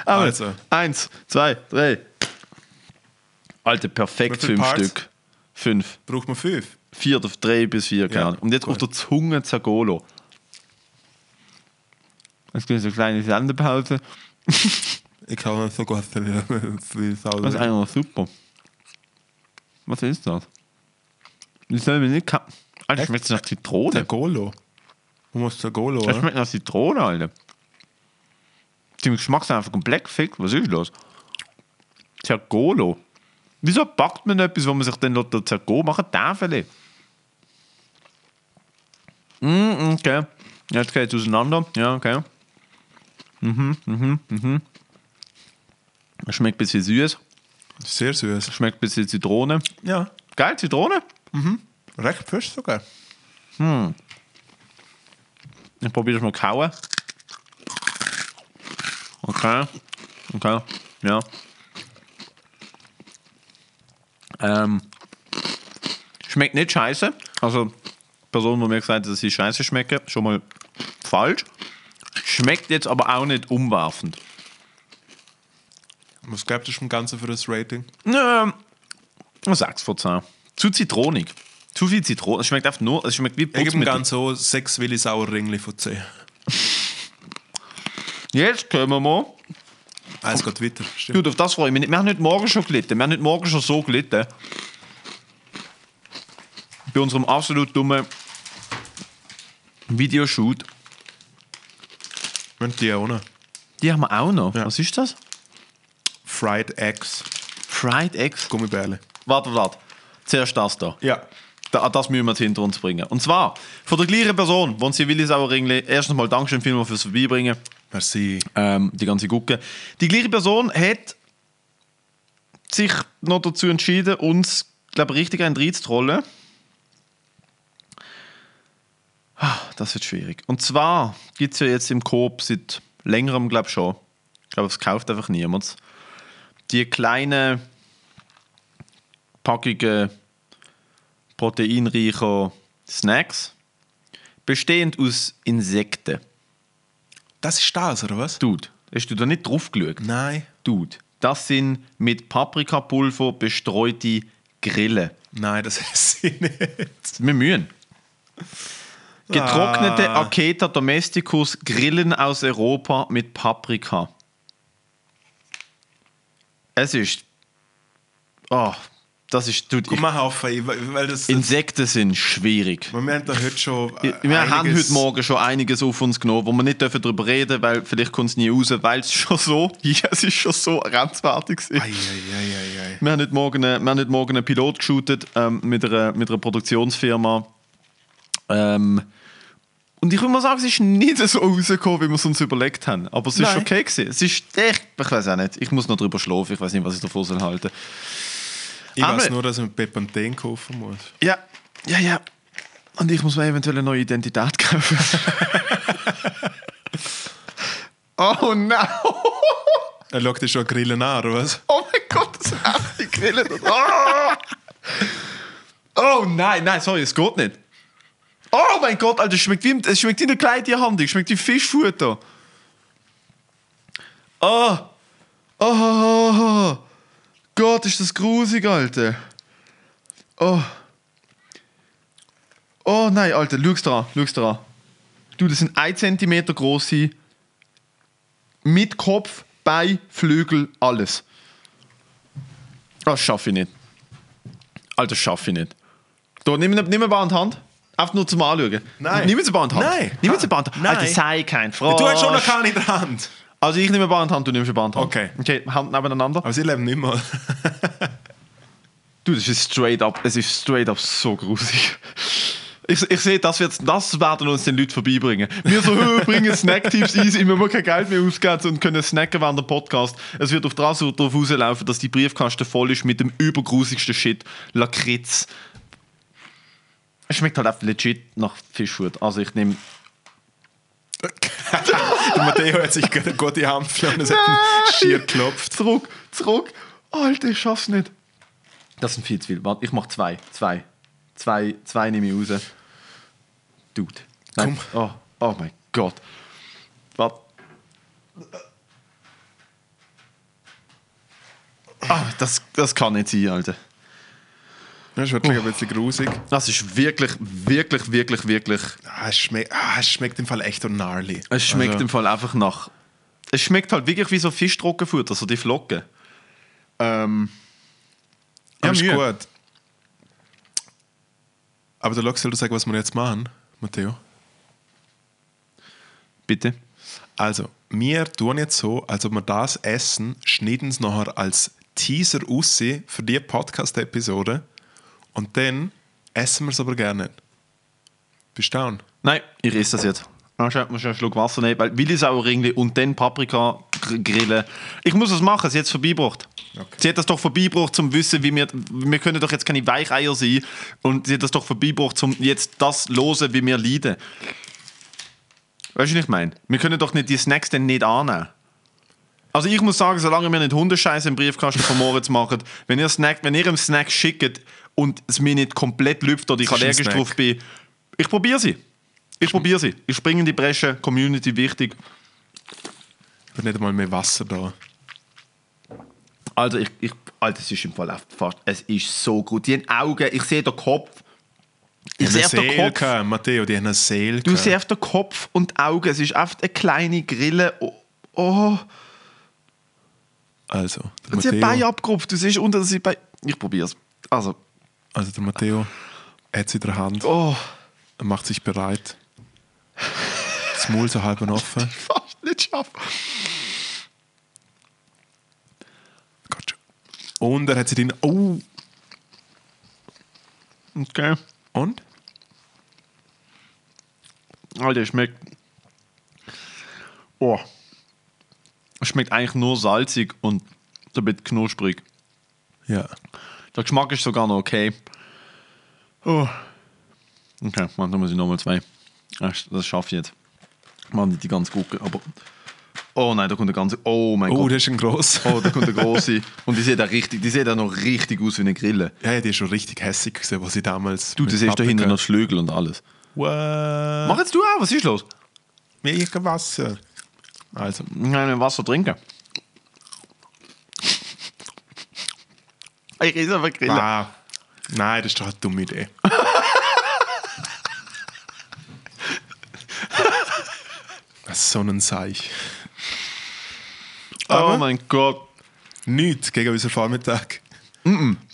Aber Also. Eins, zwei, drei. Alter, perfekt fünf Parts? Stück. Fünf. Braucht man fünf? Vier, oder drei bis vier, keine Ja, Ahnung. Und jetzt gut. auf der Zunge Zagolo. Es gibt so eine kleine Sendepause. Ich kann nicht so gut Das ist eigentlich noch super. Was ist das? Das soll mir nicht Alter, schmeckt nach Zitrone. Der Golo. Du musst der Golo, Das schmeckt nach Zitrone, Alter. Die Geschmack ist einfach komplett gefickt. Was ist los? Zergolo. Wieso packt man etwas, wo man sich dann der Zergo machen darf? vielleicht? Mm, okay. Jetzt geht es auseinander. Ja, okay. Mhm, mhm, mhm. Es Schmeckt ein bisschen süß. Sehr süß. Schmeckt ein bisschen Zitrone. Ja, Geil, Zitrone? recht frisch sogar. Ich probiere es mal kauen. Okay. Okay. Ja. Ähm, schmeckt nicht scheiße. Also, die Person, die mir gesagt hat, dass sie scheiße schmecken, schon mal falsch. Schmeckt jetzt aber auch nicht umwerfend. Was gibst du dem Ganzen für das Rating? Ähm, 6 von 10. Zu zitronig. Zu viel Zitrone. Es schmeckt einfach nur, es schmeckt wie Ich gebe Putzmittel. Ganzen so 6 Willi Sauer Ringli von 10. Jetzt kommen wir Ah, es geht weiter. Stimmt. Gut, auf das freue ich mich nicht. Wir haben heute Morgen schon gelitten. Wir haben heute Morgen schon so gelitten. Bei unserem absolut dummen Videoshoot. Und die auch noch. Die haben wir auch noch. Ja. Was ist das? Fried Eggs. Fried Eggs. Gummibärle. Warte, warte. Zuerst das da. Ja. Da, das müssen wir hinter uns bringen. Und zwar von der gleichen Person, wo sie Willi Sauerringli. Erstens mal Dankeschön vielmals fürs Vorbeibringen. Merci. ähm, die ganze Gucke. Die gleiche Person hat sich noch dazu entschieden, uns, glaube ich, richtig einen reinzutrollen. Ah, Das wird schwierig. Und zwar gibt es ja jetzt im Coop seit längerem, glaube ich schon, ich glaube, es kauft einfach niemand, die kleinen Packungen proteinreicher Snacks, bestehend aus Insekten. Das ist das, oder was? Dude, hast du da nicht drauf geschaut? Nein. Dude, das sind mit Paprikapulver bestreute Grillen. Nein, das ist sie nicht. Wir mühen. Getrocknete Ah. Aketa Domesticus Grillen aus Europa mit Paprika. Es ist. Oh, das ist. Dude, Guck mal auf, ey, weil weil das. Insekten sind schwierig. wir haben da heute schon. äh, Wir haben heute Morgen schon einiges auf uns genommen, wo wir nicht dürfen darüber reden weil vielleicht kommt es nie raus, weil es schon so, ja, es ist schon so grenzwertig ei. Wir haben heute Morgen, äh, wir haben heute Morgen einen Pilot geshootet ähm, mit, einer, mit einer Produktionsfirma. Ähm, und ich würde mal sagen, es ist nicht so rausgekommen, wie wir es uns überlegt haben. Aber es ist Nein. okay gewesen. Es ist echt, ich weiß auch nicht. Ich muss noch drüber schlafen. Ich weiß nicht, was ich davon soll halten. Ich Aber- weiß nur, dass man Bepanthen kaufen muss. Ja, ja, ja. Und ich muss mir eventuell eine neue Identität kaufen. oh no! Er schaut dir schon Grillen an, oder was? Oh mein Gott, das sind echte Grillen. Ah! Oh nein, nein, sorry, es geht nicht. Oh mein Gott, Alter, es schmeckt wie, es schmeckt wie eine Kleidtierhandlung, es schmeckt wie Fischfutter. Oh. Oh. Gott, ist das grusig, Alter. Oh. Oh nein, Alter, schau's dran, schau's dran. Du, das sind 1 cm große, mit Kopf, Bein, Flügel, alles. Das schaffe ich nicht. Alter, das schaffe ich nicht. Da, nimm, nimm eine die Hand. Einfach nur zum Anschauen. Nein. Nimm in die Hand. Nein. Nimm in die Hand. Nein. Alter, sei kein Frosch. Du hast schon noch keine in der Hand. Also ich nehme eine Bar in die Hand, du nimmst eine Bar in die Hand. Okay. Okay, Hand nebeneinander. Aber sie leben nicht mal. Du, das ist straight up, es ist straight up so grusig. Ich, ich sehe, das, wird, das werden uns den Leuten vorbeibringen. Wir so, «Hö, bringen Snacktipps ein, immer wir kein Geld mehr ausgeben und können snacken während dem Podcast. Es wird auf das darauf rauslaufen, dass die Briefkasten voll ist mit dem übergrusigsten Shit. Lakritz. Es schmeckt halt einfach legit nach Fischhut. Also ich nehme... Der Matteo hat sich gerade gut die Hand und es hat ihn schier geklopft. Zurück, zurück. Alter, ich schaff's nicht. Das sind viel zu viel. Warte, ich mach zwei. Zwei. Zwei, zwei nehme ich raus. Dude. Nein. Oh, oh mein Gott. Warte. Ah, das, das kann nicht sein, Alter. Das ist wirklich ein bisschen grusig. Das ist wirklich, wirklich, wirklich, wirklich. Ah, es, schmeckt, ah, es schmeckt im Fall echt gnarly. Es schmeckt Also, im Fall einfach nach. Es schmeckt halt wirklich wie so Fischtrockenfutter, so die Flocken. Ähm. aber ist gut. Aber der Lok soll du sagen, was wir jetzt machen, Matteo? Bitte. Also, wir tun jetzt so, als ob wir das essen, schneiden es nachher als Teaser raus für die Podcast-Episode und dann essen wir es aber gerne nicht. Bist du down? Nein, ich esse das jetzt. Ich muss einen Schluck Wasser nehmen, weil Willisauerringli und dann Paprika gr- grillen. Ich muss das machen, sie hat es vorbeigebracht. Okay. Sie hat das doch vorbeigebracht, um zu wissen, wie wir. Wir können doch jetzt keine Weicheier sein. Und sie hat das doch vorbeigebracht, um jetzt das losen, wie wir leiden. Weißt du, was ich meine? Wir können doch nicht die Snacks dann nicht annehmen. Also ich muss sagen, solange wir nicht Hundescheiße im Briefkasten von Moritz machen, wenn ihr, Snack, wenn ihr einen Snack schickt und es mir nicht komplett lüpft oder ich allergisch drauf bin, ich probiere sie. Ich probiere sie. Ich springe in die Bresche, Community wichtig. Ich habe nicht einmal mehr Wasser da. Also ich, ich Alter, es ist im Fall fast, es ist so gut. Die haben Augen, ich sehe den Kopf. Ich sehe den Kopf. gehabt, Matteo, die haben eine Seele Du siehst den Kopf und die Augen. Es ist einfach eine kleine Grille. Oh. oh. Also, der Sie hat Bein abgerupft. Du siehst unter, dass sie Bein... Ich probier's. Also, also der Matteo hat es in der Hand, oh, er macht sich bereit. Das Maul so halb offen. fast nicht schaffen. Und er hat sie drin. Oh! Okay. Und? Alter, schmeckt. Oh. Schmeckt eigentlich nur salzig und so ein bisschen knusprig. Ja. Der Geschmack ist sogar noch okay. Oh. Okay, dann muss ich nochmal zwei. Das das schaffe ich jetzt. Mach nicht die ganz Gurke, aber. Oh nein, da kommt der ganze. Oh mein Oh, Gott. das ist ein gross. Oh, da kommt der große. Und die sieht auch richtig, die sieht auch noch richtig aus wie eine Grille. Ja, ja, die ist schon richtig hässig gesehen, was sie damals. Du, du siehst da hinten noch Schlögel und alles. What? Mach jetzt du auch, was ist los? Mega Wasser. Also, Nein, Wasser trinken. Ich esse aber Grille. ah, nein, das ist doch eine dumme Idee. So ein Seich. oh Aber mein Gott. nichts gegen unseren Vormittag.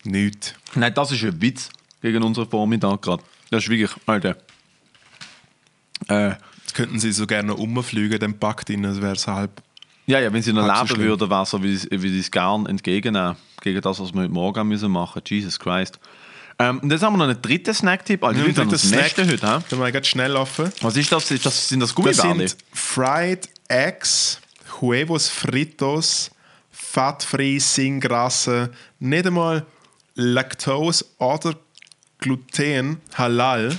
Nichts. Nein, das ist ein Witz gegen unseren Vormittag gerade. Das ist wirklich, Alter. Äh, Jetzt könnten sie so gerne umfliegen, den Pakt rein, das wäre es halb. ja, ja, wenn sie noch leben würden, wäre so, wie, sie- wie sie es gern entgegennehmen. Gegen das, was wir heute Morgen müssen machen. Jesus Christ. Ähm, und jetzt haben wir noch einen dritten Snack-Tipp. Alter, wir haben das nächste heute. hä? Dann mal schnell offen. Was ist das? Ist das sind das Das Gummibärli? sind Fried Eggs, Huevos Fritos, fettfrei, sin Grasse, nicht einmal Laktose oder Gluten, Halal.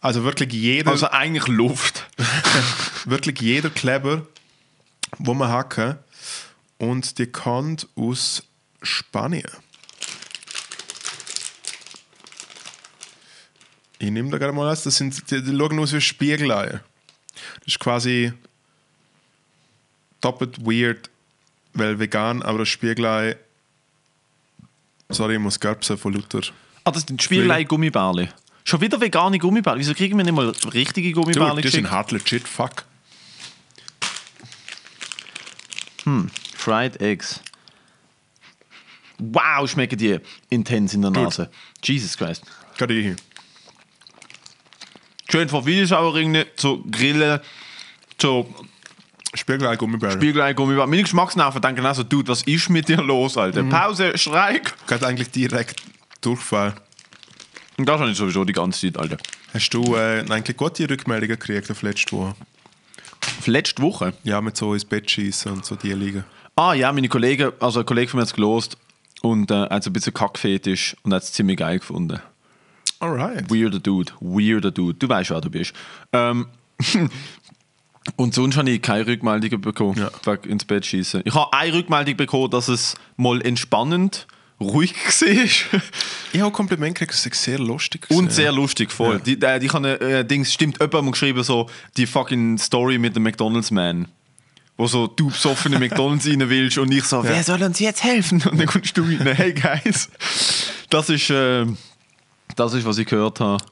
Also wirklich jeder, Also eigentlich Luft. wirklich jeder Kleber, wo man hacken. Und die kommt aus Spanien. Ich nehme da gerade mal was. Das sind, die, die schauen aus wie Spiegeleier. Das ist quasi doppelt weird, weil vegan, aber das Spiegelei. Sorry, ich muss gerbsen von Luther. Ah, das sind Spiegelei-Gummibärli. Schon wieder vegane Gummibärli. Wieso kriegen wir nicht mal richtige Du, Gummibärli die sind hart legit, fuck. Fried Eggs. Wow, schmecken die intens in der Nase. Jesus Christ. Gerade ich. Schön von Wildschauerringen zu Grillen, zu Spiegelei Gummibärli. Spiegelei, Gummibärli. Meine Geschmacksnerven denken also, Dude, was ist mit dir los, Alter? Pause, Streik. Geht eigentlich direkt Durchfall. Und das habe ich sowieso die ganze Zeit, Alter. Hast du äh, eigentlich gute Rückmeldungen gekriegt auf letzte Woche? Letzte Woche. Ja, mit so ins Bett schießen und so die liegen. Ah ja, meine Kollegen, also ein Kollege von mir hat es gelost und äh, hat so ein bisschen kackfetisch und hat es ziemlich geil gefunden. Alright. Weirder Dude, weirder Dude. Du weißt, wer du bist. Ähm, und sonst habe ich keine Rückmeldungen bekommen, Ja. wegen ins Bett schießen. Ich habe eine Rückmeldung bekommen, dass es mal entspannend, ruhig war Ich habe Kompliment gekriegt, es ist sehr lustig. und gewesen. sehr lustig voll. Ja. Die, äh, die kann, äh, Dings, stimmt, jemand hat geschrieben, so die fucking Story mit dem McDonalds-Man. Wo so du besoffen in McDonalds rein willst und ich so, wer soll uns jetzt helfen? Und dann kommst du rein, hey guys. Das ist, äh, das ist, was ich gehört habe.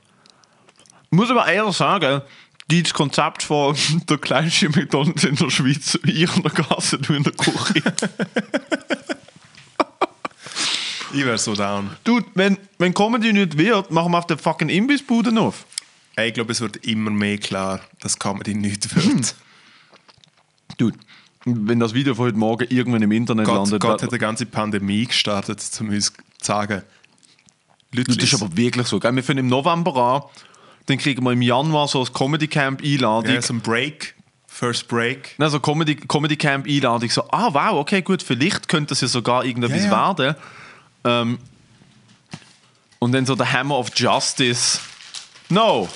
Ich muss aber eher sagen, dieses Konzept von der kleinste McDonalds in der Schweiz, ich in der Gasse, du in der Küche. Ich wäre so down. Dude, wenn, wenn Comedy nicht wird, machen wir auf der fucking Imbissbuden auf. Ich glaube, es wird immer mehr klar, dass Comedy nicht wird. Dude, wenn das Video von heute Morgen irgendwann im Internet Gott, landet, Gott hat eine ganze Pandemie gestartet, um uns zu sagen. Leute, das ist aber wirklich so. Gell? Wir fangen im November an, dann kriegen wir im Januar so ein Comedy Camp Einladung. ja, so ein Break, First Break. Nein, so Comedy, Comedy Camp Einladung. So, ah wow, okay, gut, vielleicht könnte es ja sogar irgendetwas Ja, ja. werden. Ähm, und dann so der Hammer of Justice. No!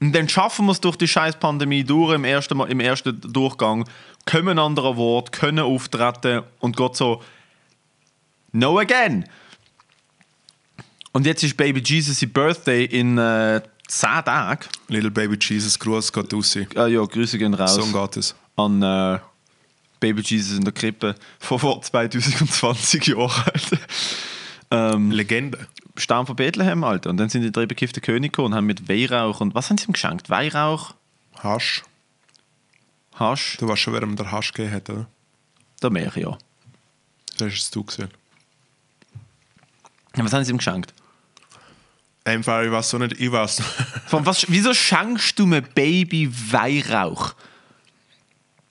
Und dann schaffen wir es durch die scheiß Pandemie durch im ersten, im ersten Durchgang, kommen an der Wort, können auftreten und Gott so, no again! Und jetzt ist Baby Jesus Birthday in äh, 10 Tagen. Little Baby Jesus, Gruß geht raus. Ah ja, Grüße gehen raus So geht es. an äh, Baby Jesus in der Krippe von vor 2020 Jahren. Ähm, Legende. Stamm von Bethlehem, Alter. Und dann sind die drei bekifften Könige gekommen und haben mit Weihrauch und was haben sie ihm geschenkt? Weihrauch, Hasch. Hasch. Du weißt schon, wer ihm der Hasch gegeben hat, oder? der Melchior. Das hast du gesehen. Ja, Was haben sie ihm geschenkt? Einfach, ich weiß so nicht, ich weiß. Von was, wieso schenkst du mir Baby Weihrauch?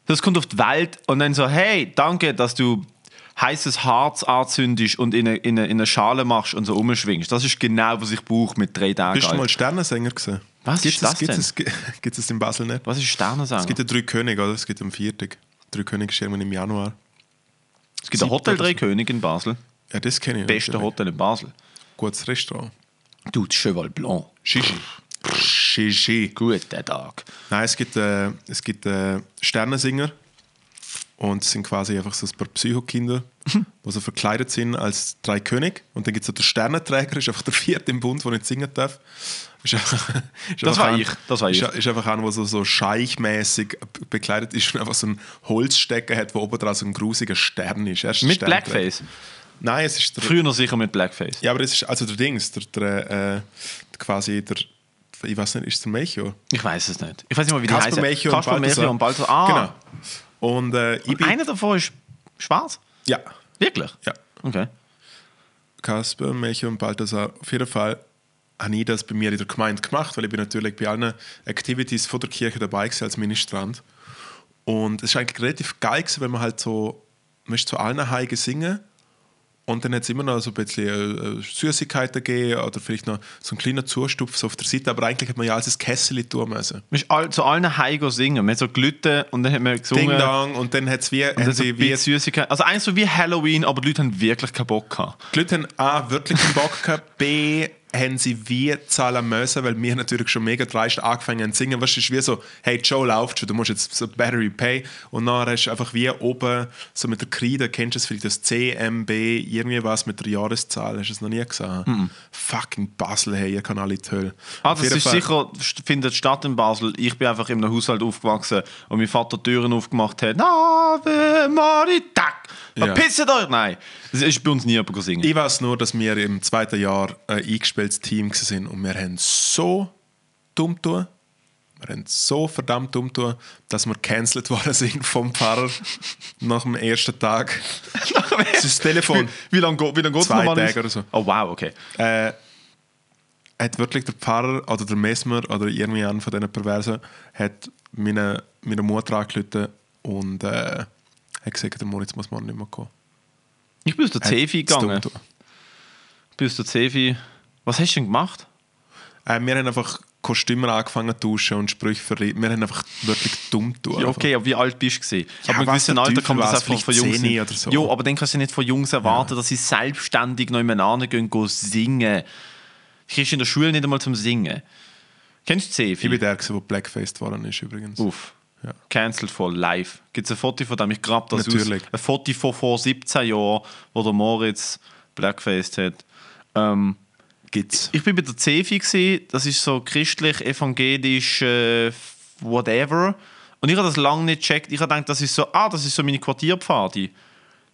Das kommt auf die Welt und dann so, hey, danke, dass du heißes Harz anzündest und in eine, in, eine, in eine Schale machst und so umschwingst. Das ist genau, was ich brauche mit drei Tagen. Bist du mal. Sternensänger gesehen? Was Gibt's ist das es, denn? Es, gibt es in Basel nicht? Was ist Sternensänger? Es gibt ja drei Könige, oder? Es gibt am Viertag. Drei Könige irgendwann im Januar. Es gibt ein Hotel Drei. Könige in Basel. Ja, das kenne ich. Beste natürlich. Hotel in Basel. Gutes Restaurant. Du, das Cheval Blanc. Shishi. Shishi. Guter Tag. Nein, es gibt, äh, es gibt äh, Sternensinger. Und es sind quasi einfach so ein paar Psychokinder, die so verkleidet sind als drei König. Und dann gibt es so den Sternenträger, ist einfach der vierte im Bund, der nicht singen darf. Ist einfach, ist Das war ein- ich, das war ist, ich. Ist einfach einer, der so, so scheichmäßig bekleidet ist und einfach so einen Holzstecker hat, wo oben dran so ein grusiger Stern ist. Ist Mit. Blackface. Nein, es ist der, Früher noch sicher mit Blackface. ja, aber es ist also der Dings, der, der, äh, quasi der, ich weiß nicht, ist es der Melchior? Ich weiß es nicht. Ich weiß nicht mal, wie die Kasper heißen. Melchior und Kasper Balthasar. Melchior und Balthasar. Ah, Genau. Und äh, Und einer davon ist schwarz? ja, Wirklich? ja. Okay. Kasper, Melchior und Balthasar. Auf jeden Fall habe ich das bei mir in der Gemeinde gemacht, weil ich bin natürlich bei allen Activities von der Kirche dabei gewesen als Ministrant. Und es ist eigentlich relativ geil gewesen, wenn man halt so, man ist zu allen Heigen singen und dann hat es immer noch so ein bisschen äh, Süßigkeiten gegeben oder vielleicht noch so ein kleiner Zustupf so auf der Seite, aber eigentlich hat man ja alles ein Kessel tun müssen. Man ist all, zu allen Heim singen. Man hat so gelitten und dann hat man gesungen. Ding Dong und dann hat es wie, haben so wie bisschen Süßigkeit. Also eins so wie Halloween, aber die Leute haben wirklich keinen Bock gehabt. Die Leute haben A, wirklich keinen Bock gehabt, B, haben sie wie zahlen müssen, weil wir natürlich schon mega dreist angefangen haben zu singen. Weißt du, es ist wie so, hey, Joe läuft schon, du musst jetzt so Battery Pay. Und dann hast du einfach wie oben, so mit der Kreide, kennst du das vielleicht, das CMB, irgendwie was mit der Jahreszahl, hast du es noch nie gesehen? Fucking Basel, hey, ihr kann alle die Hölle. Ah, das ist Fall- sicher, findet statt in Basel. Ich bin einfach in einem Haushalt aufgewachsen und mein Vater Türen aufgemacht hat. Ave Maritak! Ja. Euch! Nein, das ist bei uns nie jemand singen. Ich weiß nur, dass wir im zweiten Jahr ein eingespieltes Team sind und wir haben so dumm tun. Wir haben so verdammt dumm tun, dass wir cancelled worden sind vom Pfarrer nach dem ersten Tag. Das ist das Telefon. Wie, wie lange geht es Zwei? Tage oder so. Oh wow, okay. Äh, hat wirklich der Pfarrer oder der Messmer oder irgendwie einer von diesen Perversen hat meine, meine Mutter angerufen und äh, hat gesagt, der Moritz muss morgen nicht mehr kommen. Ich bin zu dumm gegangen. Ich aus der Cefi. Was hast du denn gemacht? Äh, wir haben einfach Kostüme angefangen zu tauschen und Sprüche verrieten. Wir haben einfach wirklich dumm tun. Ja, okay, aber wie alt bist du? Ja, aber mit der Alter kann man das einfach von Jungs 10 nicht- oder so. Jo, aber dann kannst du nicht von Jungs erwarten, dass sie selbstständig noch nebeneinander gehen, gehen singen. Du kriegst in der Schule nicht einmal zum Singen. Kennst du Ich bin der, der blackfaced worden ist übrigens. Uff. Ja. Cancelled voll live. Gibt es ein Foto von dem? Ich grab das Natürlich. aus. Ein Foto von vor 17 Jahren, wo der Moritz blackfaced hat. Ähm, Gibt's. ich bin bei der Cefi gsi, das ist so christlich, evangelisch, äh, whatever. Und ich habe das lange nicht gecheckt. Ich habe gedacht, das ist so, ah, das ist so meine Quartierpfade.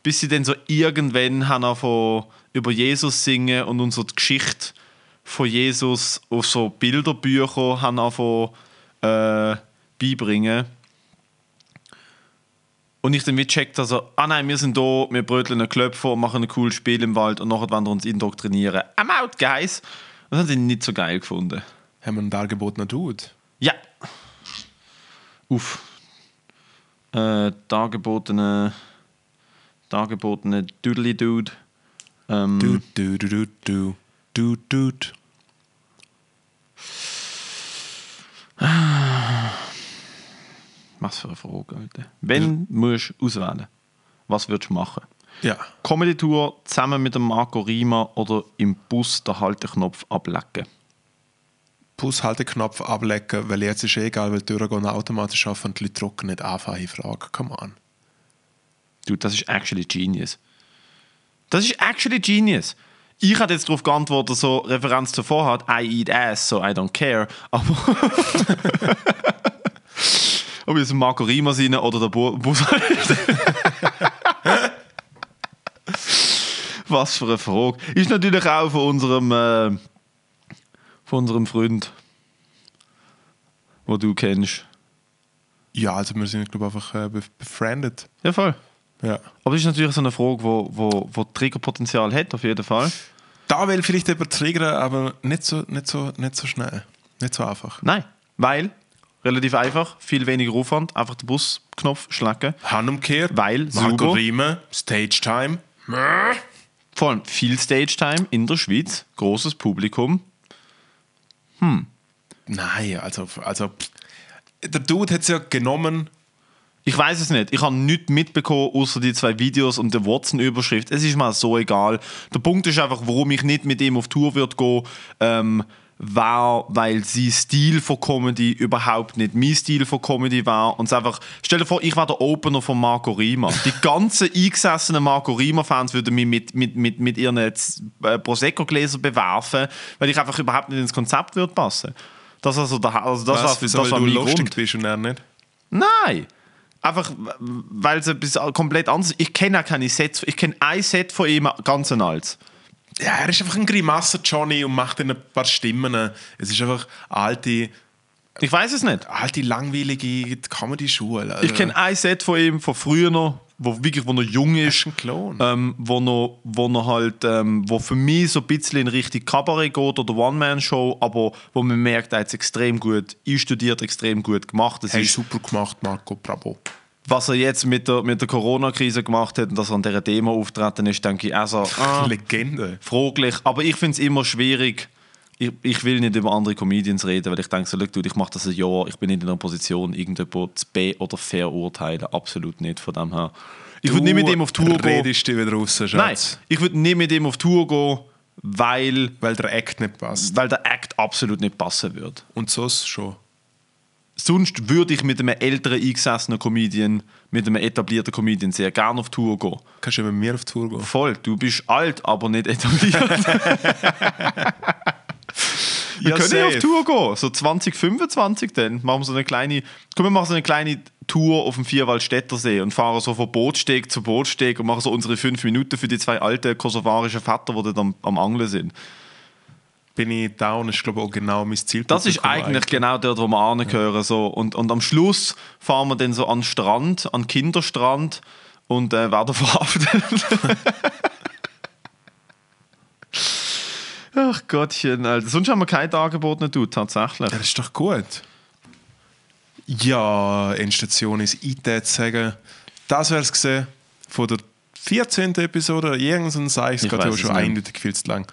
Bis sie dann so irgendwann haben angefangen, über Jesus singen und uns so die Geschichte von Jesus auf so Bilderbücher haben angefangen, äh, beibringen. Und ich dann mitcheckt, also, ah nein, wir sind da, wir bröteln einen Klöpfer und machen ein cooles Spiel im Wald und nachher wollen wir uns indoktrinieren. I'm out, guys! Das haben sie nicht so geil gefunden. Haben wir einen dargebotenen Dude? Ja. Uff. Äh, dargebotene. Dargebotene Doodly Dude. Ähm, Dude, dude, dude, dude, dude, dude. Was für eine Frage, Alter. Wenn musst du auswählen, was würdest du machen? Ja. Comedy-Tour zusammen mit dem Marco Rima oder im Bus den Halteknopf ablecken? Bushalteknopf ablecken, weil jetzt ist eh egal, weil die Türen automatisch auf und die Leute drucken nicht anfangen. Frage, come on. Dude, das ist actually genius. Das ist actually genius. Ich hatte jetzt darauf geantwortet, so Referenz zuvor hat, I eat ass, so I don't care. Aber. Ob jetzt Marco Rima sein oder der Bu Bus. Was für eine Frage. Ist natürlich auch von unserem, äh, von unserem Freund, wo du kennst. Ja, also wir sind, glaube ich, einfach äh, bef- befriended. Ja, voll. Ja. Aber das ist natürlich so eine Frage, wo, wo, wo Triggerpotenzial hat, auf jeden Fall. Da will vielleicht übertriggern, aber nicht so, nicht, so, nicht so schnell. Nicht so einfach. Nein, weil, relativ einfach, viel weniger Aufwand, einfach den Busknopf schlagen. Hand umkehrt, Weil, sauber. Riemen, Stage Time. Vor allem viel Stage-Time in der Schweiz, großes Publikum. Nein, also, also der Dude hat es ja genommen. Ich weiß es nicht. Ich habe nichts mitbekommen, außer die zwei Videos und der Watson-Überschrift. Es ist mir so egal. Der Punkt ist einfach, warum ich nicht mit ihm auf Tour würde gehen, ähm, war, weil sein Stil von Comedy überhaupt nicht mein Stil von Comedy war. Und es einfach, stell dir vor, ich war der Opener von Marco Rima. Die ganzen eingesessenen Marco Rima-Fans würden mich mit, mit, mit, mit ihren äh, Prosecco-Gläsern bewerfen, weil ich einfach überhaupt nicht ins Konzept würde passen. Das, also der, also das Was, das war weil du lustig Grund. bist und er nicht? Nein. Einfach, weil es etwas komplett anderes Ich kenne auch keine Sets. Ich kenne ein Set von ihm, ganz ein altes. Ja, er ist einfach ein Grimassen-Johnny und macht dann ein paar Stimmen. Es ist einfach alte, Ich weiß es nicht. alte langweilige Comedy-Schule. Ich kenne ein Set von ihm von früher noch, wo wirklich, wo er jung Er ist. ist ein Klon. Ähm, wo, noch, wo noch halt, ähm, wo für mich so ein bisschen in Richtung Kabarett geht oder One-Man-Show, aber wo man merkt, er hat es extrem gut einstudiert, extrem gut gemacht. Das Hey, ist, super gemacht, Marco, bravo. Was er jetzt mit der, mit der Corona-Krise gemacht hat und dass er an dieser Demo auftreten ist, denke ich, also, ah, Legende. fraglich. Aber ich finde es immer schwierig. Ich, ich will nicht über andere Comedians reden, weil ich denke so, schau, du, ich mache das ein Jahr, ich bin nicht in einer Position, irgendjemand zu be- oder verurteilen. Absolut nicht von dem her. Ich würde nicht mit ihm auf Tour gehen. redest du wieder raus, Schatz. Nein, ich würde nicht mit ihm auf Tour gehen, weil, Weil der Act nicht passt. weil der Act absolut nicht passen würde. Und so schon. Sonst würde ich mit einem älteren eingesessenen Comedian, mit einem etablierten Comedian sehr gerne auf Tour gehen. Kannst du mit mir auf Tour gehen? Voll, du bist alt, aber nicht etabliert. Wir Ja, können ja auf. Tour gehen, so 2025 dann. Machen wir so eine kleine, komm, wir machen so eine kleine Tour auf dem Vierwaldstätter See und fahren so von Bootsteg zu Bootsteg und machen so unsere fünf Minuten für die zwei alten kosovarischen Väter, die dort am, am Angeln sind. Bin ich down, ist glaube ich auch genau mein Ziel. Das ist eigentlich genau dort, wo wir angehören. So. Und, und am Schluss fahren wir dann so an den Strand, an den Kinderstrand und äh, werden verhaftet. Ach Gottchen, Alter. Sonst haben wir kein Angebot nicht, du, tatsächlich. Ja, das ist doch gut. Ja, Endstation ist ITED sagen. Das wäre es gesehen von der 14. Episode. Irgendein sei es Ich gerade schon eindeutig viel zu lang.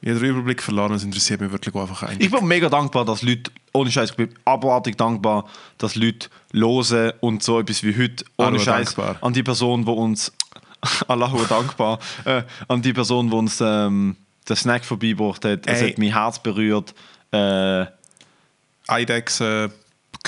Ich habe den Überblick verloren, es interessiert mich wirklich einfach ein. Ich bin mega dankbar, dass Leute, ohne Scheiß, ich bin abartig dankbar, dass Leute hören und so etwas wie heute, ohne Allahu Scheiß, an die Person, die uns, Allahu dankbar, äh, an die Person, die uns ähm, den Snack vorbeigebracht hat. Es Ey. hat mein Herz berührt. Äh, Eidechsen,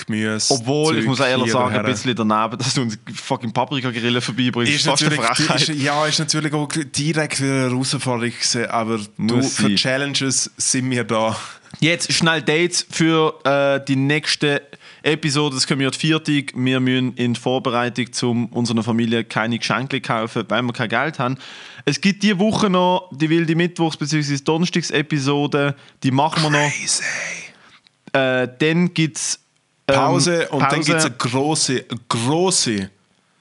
Gemüse. obwohl, ich Zeug muss auch ehrlich sagen, ein bisschen daneben, dass du uns fucking Paprikagrillen vorbeibringst. Ist fast eine natürlich, Frechheit. ist, ja, ist natürlich auch direkt wieder eine Herausforderung gewesen, aber du, für sein. Challenges sind wir da. Jetzt schnell Dates für äh, die nächste Episode. Das können wir Viertag. Wir müssen in Vorbereitung zu unserer Familie keine Geschenke kaufen, weil wir kein Geld haben. Es gibt diese Woche noch die wilde Mittwochs- bzw. Donnerstags-Episode. Die machen wir noch. Äh, dann gibt es. Pause und dann gibt es eine große, große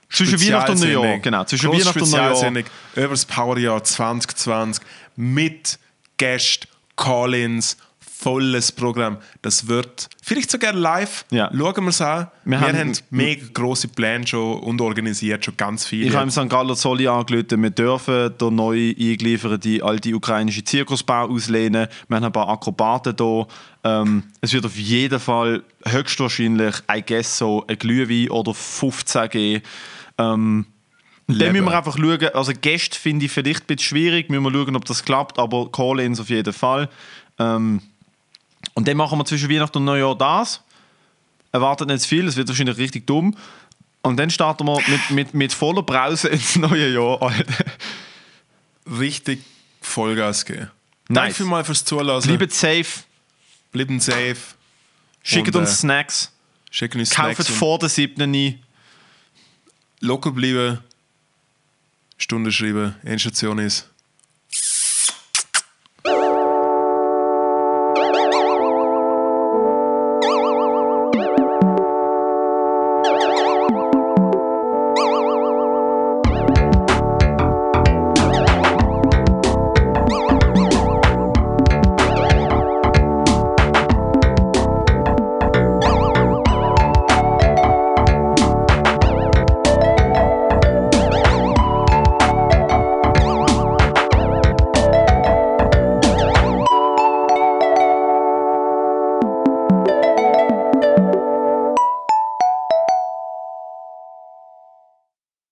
Zwischen Weihnachten und Neujahr. Genau, zwischen Weihnachten und Neujahr. Über das Powerjahr 2020 mit Gästen, Call-ins, volles Programm. Das wird vielleicht sogar live. Ja. Schauen wir es an. Wir Wir, haben- haben, mega grosse Pläne schon und organisiert schon ganz viele. Ich habe im St. Galler Zolli angerufen, wir dürfen der neu eingelieferte alte ukrainische Zirkusbau auslehnen. Wir haben ein paar Akrobaten hier. Ähm, es wird auf jeden Fall höchstwahrscheinlich, I guess so, ein Glühwein oder 15 geben. Ähm, dann müssen wir einfach schauen, also Gäste finde ich vielleicht ein bisschen schwierig, müssen wir schauen, ob das klappt, aber Call-ins auf jeden Fall. Ähm, und dann machen wir zwischen Weihnachten und Neujahr das. Erwartet nicht zu viel, es wird wahrscheinlich richtig dumm. Und dann starten wir mit, mit, mit voller Brause ins neue Jahr. Alter. richtig Vollgas geben. Nice. Danke mal fürs Zulassen. Bleibt safe, Bleiben safe. schickt Und, uns äh, Snacks, Schicken uns kauft Snacks und vor der 7. ein. locker bleiben. Stunde schreiben. Endstation ist